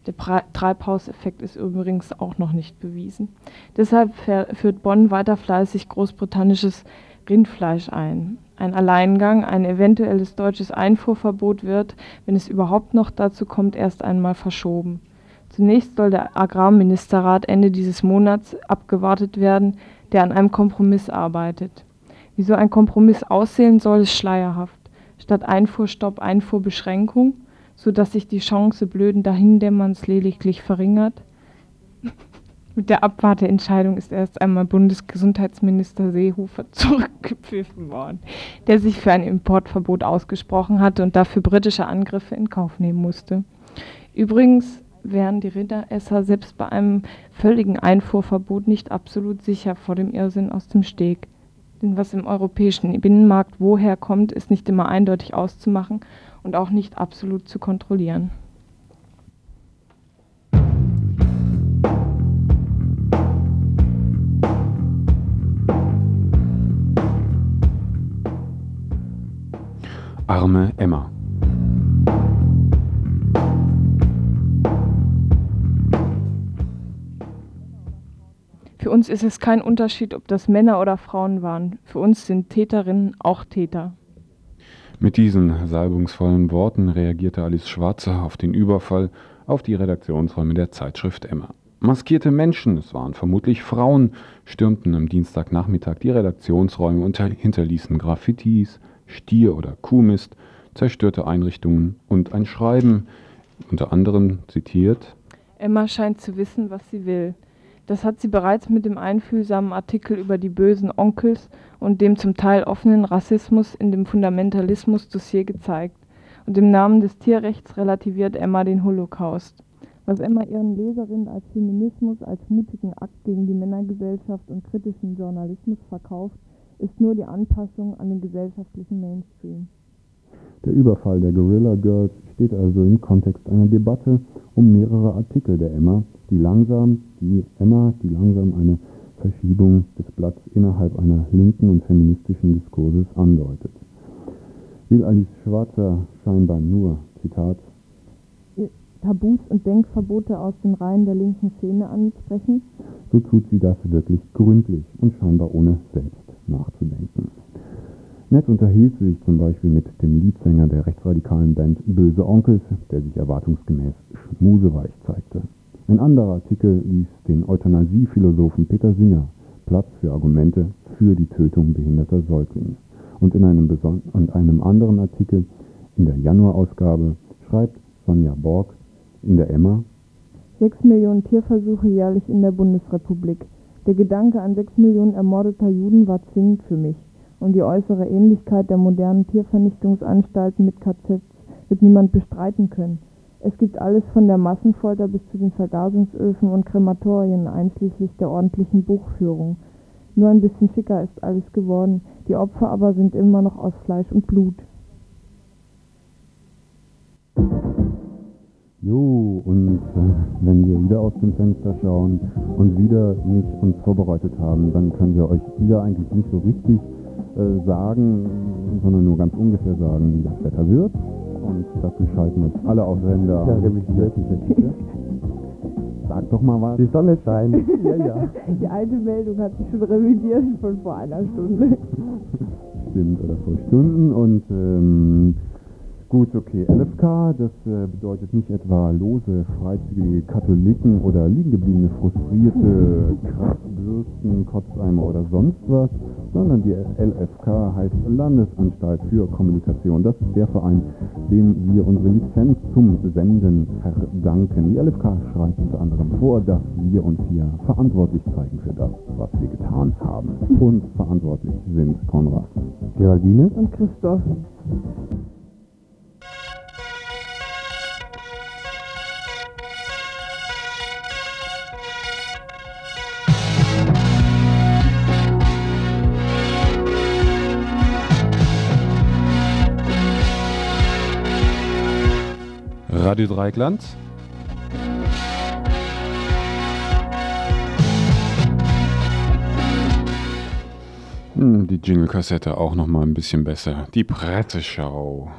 Der Treibhauseffekt ist übrigens auch noch nicht bewiesen. Deshalb führt Bonn weiter fleißig großbritannisches Rindfleisch ein. Ein Alleingang, ein eventuelles deutsches Einfuhrverbot wird, wenn es überhaupt noch dazu kommt, erst einmal verschoben. Zunächst soll der Agrarministerrat Ende dieses Monats abgewartet werden, der an einem Kompromiss arbeitet. Wie so ein Kompromiss aussehen soll, ist schleierhaft. Statt Einfuhrstopp Einfuhrbeschränkung, sodass sich die Chance blöden Dahindämmerns lediglich verringert. [laughs] Mit der Abwarteentscheidung ist erst einmal Bundesgesundheitsminister Seehofer [laughs] zurückgepfiffen worden, der sich für ein Importverbot ausgesprochen hatte und dafür britische Angriffe in Kauf nehmen musste. Übrigens wären die Rinderesser selbst bei einem völligen Einfuhrverbot nicht absolut sicher vor dem Irrsinn aus dem Steg. Denn was im europäischen Binnenmarkt woher kommt, ist nicht immer eindeutig auszumachen und auch nicht absolut zu kontrollieren. Arme Emma. Für uns ist es kein Unterschied, ob das Männer oder Frauen waren. Für uns sind Täterinnen auch Täter. Mit diesen salbungsvollen Worten reagierte Alice Schwarzer auf den Überfall auf die Redaktionsräume der Zeitschrift Emma. Maskierte Menschen, es waren vermutlich Frauen, stürmten am Dienstagnachmittag die Redaktionsräume und hinterließen Graffitis, Stier- oder Kuhmist, zerstörte Einrichtungen und ein Schreiben, unter anderem zitiert Emma scheint zu wissen, was sie will. Das hat sie bereits mit dem einfühlsamen Artikel über die bösen Onkels und dem zum Teil offenen Rassismus in dem Fundamentalismus-Dossier gezeigt. Und im Namen des Tierrechts relativiert Emma den Holocaust. Was Emma ihren Leserinnen als Feminismus, als mutigen Akt gegen die Männergesellschaft und kritischen Journalismus verkauft, ist nur die Anpassung an den gesellschaftlichen Mainstream. Der Überfall der Guerilla Girls steht also im Kontext einer Debatte um mehrere Artikel der Emma, die langsam, die Emma, die langsam eine Verschiebung des Blatts innerhalb einer linken und feministischen Diskurses andeutet. Will Alice Schwarzer scheinbar nur, Zitat, Tabus und Denkverbote aus den Reihen der linken Szene ansprechen? so tut sie das wirklich gründlich und scheinbar ohne selbst nachzudenken. Nett unterhielt sie sich zum Beispiel mit dem Leadsänger der rechtsradikalen Band Böse Onkels, der sich erwartungsgemäß schmuseweich zeigte. Ein anderer Artikel ließ den Euthanasiephilosophen Peter Singer Platz für Argumente für die Tötung behinderter Säuglinge. Und in einem, und einem anderen Artikel in der Januarausgabe schreibt Sonja Borg in der Emma, Sechs Millionen Tierversuche jährlich in der Bundesrepublik. Der Gedanke an sechs Millionen ermordeter Juden war zwingend für mich. Und die äußere Ähnlichkeit der modernen Tiervernichtungsanstalten mit KZs wird niemand bestreiten können. Es gibt alles von der Massenfolter bis zu den Vergasungsöfen und Krematorien, einschließlich der ordentlichen Buchführung. Nur ein bisschen schicker ist alles geworden, die Opfer aber sind immer noch aus Fleisch und Blut. Jo, und äh, wenn wir wieder aus dem Fenster schauen und wieder nicht uns vorbereitet haben, dann können wir euch wieder eigentlich nicht so richtig äh, sagen, sondern nur ganz ungefähr sagen, wie das Wetter wird. Und dazu schalten uns alle auf Sender. Ja. Sag doch mal was. Die Sonne scheint. [laughs] ja, ja. Die alte Meldung hat sich schon revidiert von vor einer Stunde. Stimmt, oder vor Stunden. Und ähm, gut, okay, LFK, das äh, bedeutet nicht etwa lose, freizügige Katholiken oder liegengebliebene, frustrierte Kraftbürsten, Kotzeimer oder sonst was, sondern die LFK heißt Landesanstalt für Kommunikation. Das ist der Verein, dem wir unsere Lizenz zum Senden verdanken. Die LFK schreibt unter anderem vor, dass wir uns hier verantwortlich zeigen für das, was wir getan haben. Und verantwortlich sind Konrad, Geraldine Und Christoph. Radio Dreigland. Hm, Die Jingle-Kassette auch noch mal ein bisschen besser. Die Presseschau.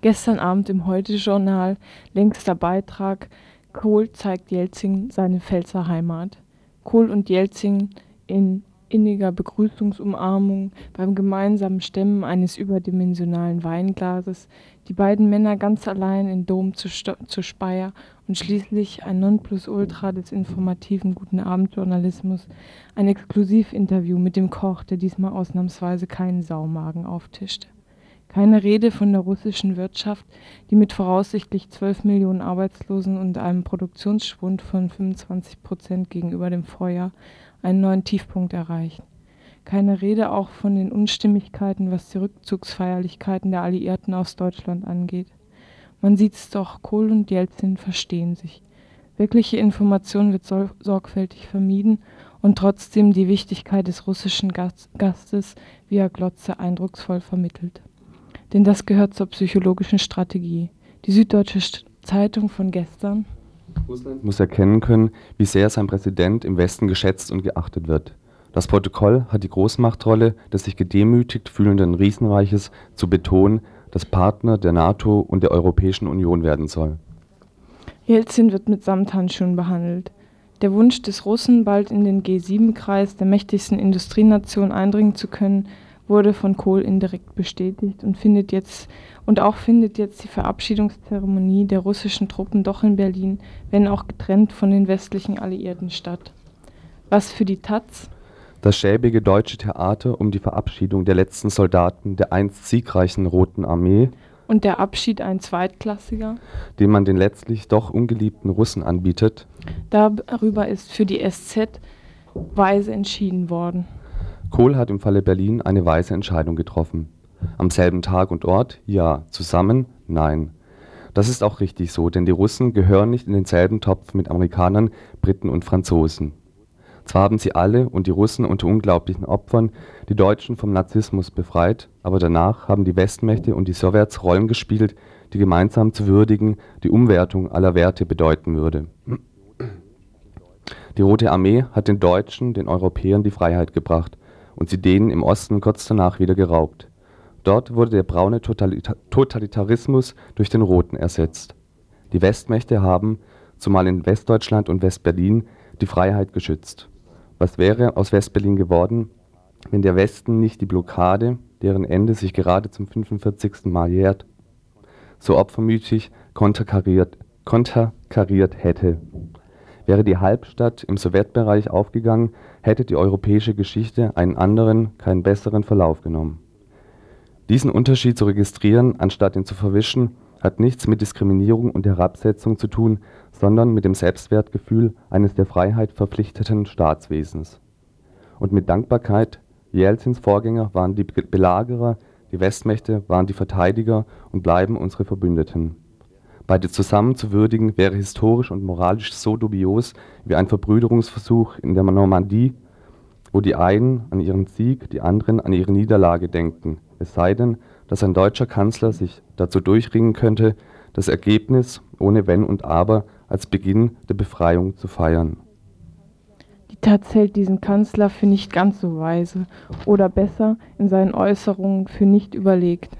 Gestern Abend im Heute-Journal, längster Beitrag, Kohl zeigt Jelzing seine Pfälzer Heimat. Kohl und Jelzing in inniger Begrüßungsumarmung beim gemeinsamen Stemmen eines überdimensionalen Weinglases, die beiden Männer ganz allein in Dom zu, zu Speyer und schließlich ein Nonplusultra des informativen Guten Abend-Journalismus, ein Exklusivinterview mit dem Koch, der diesmal ausnahmsweise keinen Saumagen auftischte. Keine Rede von der russischen Wirtschaft, die mit voraussichtlich 12 Millionen Arbeitslosen und einem Produktionsschwund von 25 Prozent gegenüber dem Vorjahr einen neuen Tiefpunkt erreicht. Keine Rede auch von den Unstimmigkeiten, was die Rückzugsfeierlichkeiten der Alliierten aus Deutschland angeht. Man sieht's doch, Kohl und Jelzin verstehen sich. Wirkliche Information wird sor sorgfältig vermieden und trotzdem die Wichtigkeit des russischen Gast Gastes via Glotze eindrucksvoll vermittelt. Denn das gehört zur psychologischen Strategie. Die Süddeutsche Zeitung von gestern Russland muss erkennen können, wie sehr sein Präsident im Westen geschätzt und geachtet wird. Das Protokoll hat die Großmachtrolle des sich gedemütigt fühlenden Riesenreiches zu betonen, das Partner der NATO und der Europäischen Union werden soll. Jelzin wird mit Samthandschuhen behandelt. Der Wunsch des Russen, bald in den G7-Kreis der mächtigsten Industrienation eindringen zu können, wurde von Kohl indirekt bestätigt und findet jetzt und auch findet jetzt die Verabschiedungszeremonie der russischen Truppen doch in Berlin, wenn auch getrennt von den westlichen Alliierten statt. Was für die Taz? Das schäbige deutsche Theater um die Verabschiedung der letzten Soldaten der einst siegreichen Roten Armee Und der Abschied ein Zweitklassiger? den man den letztlich doch ungeliebten Russen anbietet, Darüber ist für die SZ weise entschieden worden. Kohl hat im Falle Berlin eine weise Entscheidung getroffen. Am selben Tag und Ort? Ja. Zusammen? Nein. Das ist auch richtig so, denn die Russen gehören nicht in denselben Topf mit Amerikanern, Briten und Franzosen. Zwar haben sie alle und die Russen unter unglaublichen Opfern die Deutschen vom Nazismus befreit, aber danach haben die Westmächte und die Sowjets Rollen gespielt, die gemeinsam zu würdigen die Umwertung aller Werte bedeuten würde. Die Rote Armee hat den Deutschen, den Europäern die Freiheit gebracht und sie denen im Osten kurz danach wieder geraubt. Dort wurde der braune Totalitarismus durch den roten ersetzt. Die Westmächte haben, zumal in Westdeutschland und Westberlin, die Freiheit geschützt. Was wäre aus Westberlin geworden, wenn der Westen nicht die Blockade, deren Ende sich gerade zum 45. Mal jährt, so opfermütig konterkariert, konterkariert hätte? Wäre die Halbstadt im Sowjetbereich aufgegangen, hätte die europäische Geschichte einen anderen, keinen besseren Verlauf genommen. Diesen Unterschied zu registrieren, anstatt ihn zu verwischen, hat nichts mit Diskriminierung und Herabsetzung zu tun, sondern mit dem Selbstwertgefühl eines der Freiheit verpflichteten Staatswesens. Und mit Dankbarkeit, Jelzins Vorgänger waren die Belagerer, die Westmächte waren die Verteidiger und bleiben unsere Verbündeten. Beide zusammen zu würdigen, wäre historisch und moralisch so dubios wie ein Verbrüderungsversuch in der Normandie, wo die einen an ihren Sieg, die anderen an ihre Niederlage denken es sei denn, dass ein deutscher Kanzler sich dazu durchringen könnte, das Ergebnis ohne Wenn und Aber als Beginn der Befreiung zu feiern. Die Taz hält diesen Kanzler für nicht ganz so weise oder besser in seinen Äußerungen für nicht überlegt.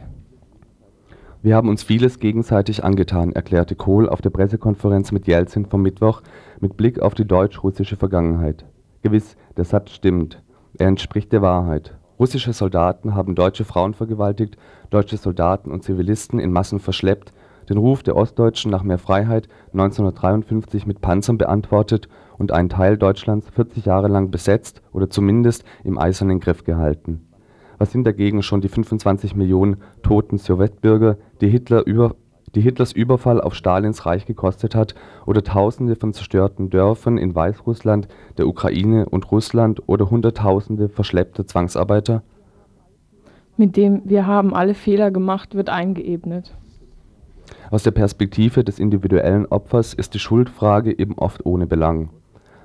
Wir haben uns vieles gegenseitig angetan, erklärte Kohl auf der Pressekonferenz mit Jelzin vom Mittwoch mit Blick auf die deutsch-russische Vergangenheit. Gewiss, der Satz stimmt. Er entspricht der Wahrheit. Russische Soldaten haben deutsche Frauen vergewaltigt, deutsche Soldaten und Zivilisten in Massen verschleppt, den Ruf der Ostdeutschen nach mehr Freiheit 1953 mit Panzern beantwortet und einen Teil Deutschlands 40 Jahre lang besetzt oder zumindest im eisernen Griff gehalten. Was sind dagegen schon die 25 Millionen toten Sowjetbürger, die Hitler über die Hitlers Überfall auf Stalins Reich gekostet hat, oder Tausende von zerstörten Dörfern in Weißrussland, der Ukraine und Russland oder Hunderttausende verschleppter Zwangsarbeiter? Mit dem Wir haben alle Fehler gemacht wird eingeebnet. Aus der Perspektive des individuellen Opfers ist die Schuldfrage eben oft ohne Belang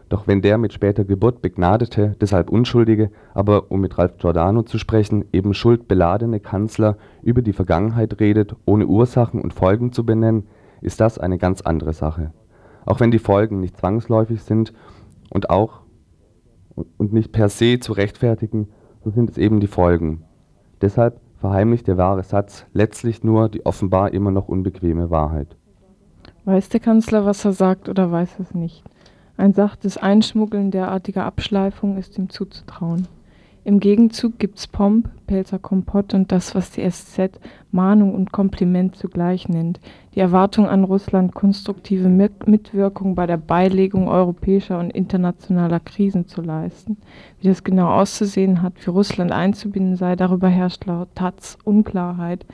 doch wenn der mit später Geburt begnadete, deshalb unschuldige, aber um mit Ralph Giordano zu sprechen, eben schuldbeladene Kanzler über die Vergangenheit redet, ohne Ursachen und Folgen zu benennen, ist das eine ganz andere Sache. Auch wenn die Folgen nicht zwangsläufig sind und auch und nicht per se zu rechtfertigen, so sind es eben die Folgen. Deshalb verheimlicht der wahre Satz letztlich nur die offenbar immer noch unbequeme Wahrheit. Weiß der Kanzler, was er sagt, oder weiß er es nicht? Ein sachtes Einschmuggeln derartiger Abschleifung ist ihm zuzutrauen. Im Gegenzug gibt's Pomp, Pelzer Kompott und das, was die SZ Mahnung und Kompliment zugleich nennt, die Erwartung an Russland, konstruktive Mitwirkung bei der Beilegung europäischer und internationaler Krisen zu leisten. Wie das genau auszusehen hat, für Russland einzubinden sei, darüber herrscht laut Taz Unklarheit.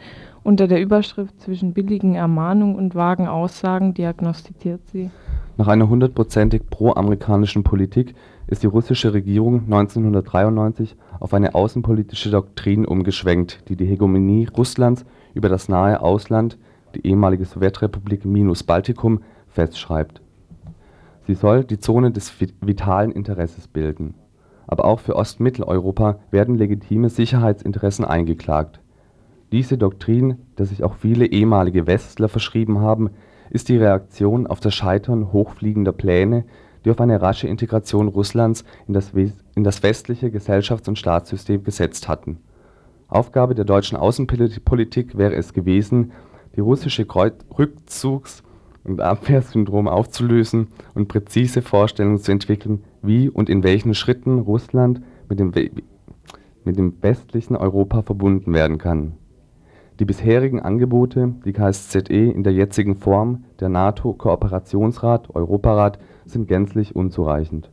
Unter der Überschrift zwischen billigen Ermahnungen und vagen Aussagen diagnostiziert sie nach einer hundertprozentig pro-amerikanischen Politik ist die russische Regierung 1993 auf eine außenpolitische Doktrin umgeschwenkt, die die Hegemonie Russlands über das nahe Ausland, die ehemalige Sowjetrepublik minus Baltikum, festschreibt. Sie soll die Zone des vitalen Interesses bilden. Aber auch für Ostmitteleuropa werden legitime Sicherheitsinteressen eingeklagt. Diese Doktrin, der sich auch viele ehemalige Westler verschrieben haben ist die Reaktion auf das Scheitern hochfliegender Pläne, die auf eine rasche Integration Russlands in das westliche Gesellschafts und Staatssystem gesetzt hatten. Aufgabe der deutschen Außenpolitik wäre es gewesen, die russische Rückzugs und Abwehrsyndrom aufzulösen und präzise Vorstellungen zu entwickeln, wie und in welchen Schritten Russland mit dem westlichen Europa verbunden werden kann die bisherigen Angebote, die KSZE in der jetzigen Form, der NATO-Kooperationsrat Europarat, sind gänzlich unzureichend.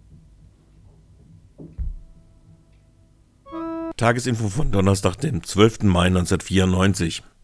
Tagesinfo von Donnerstag, dem 12. Mai 1994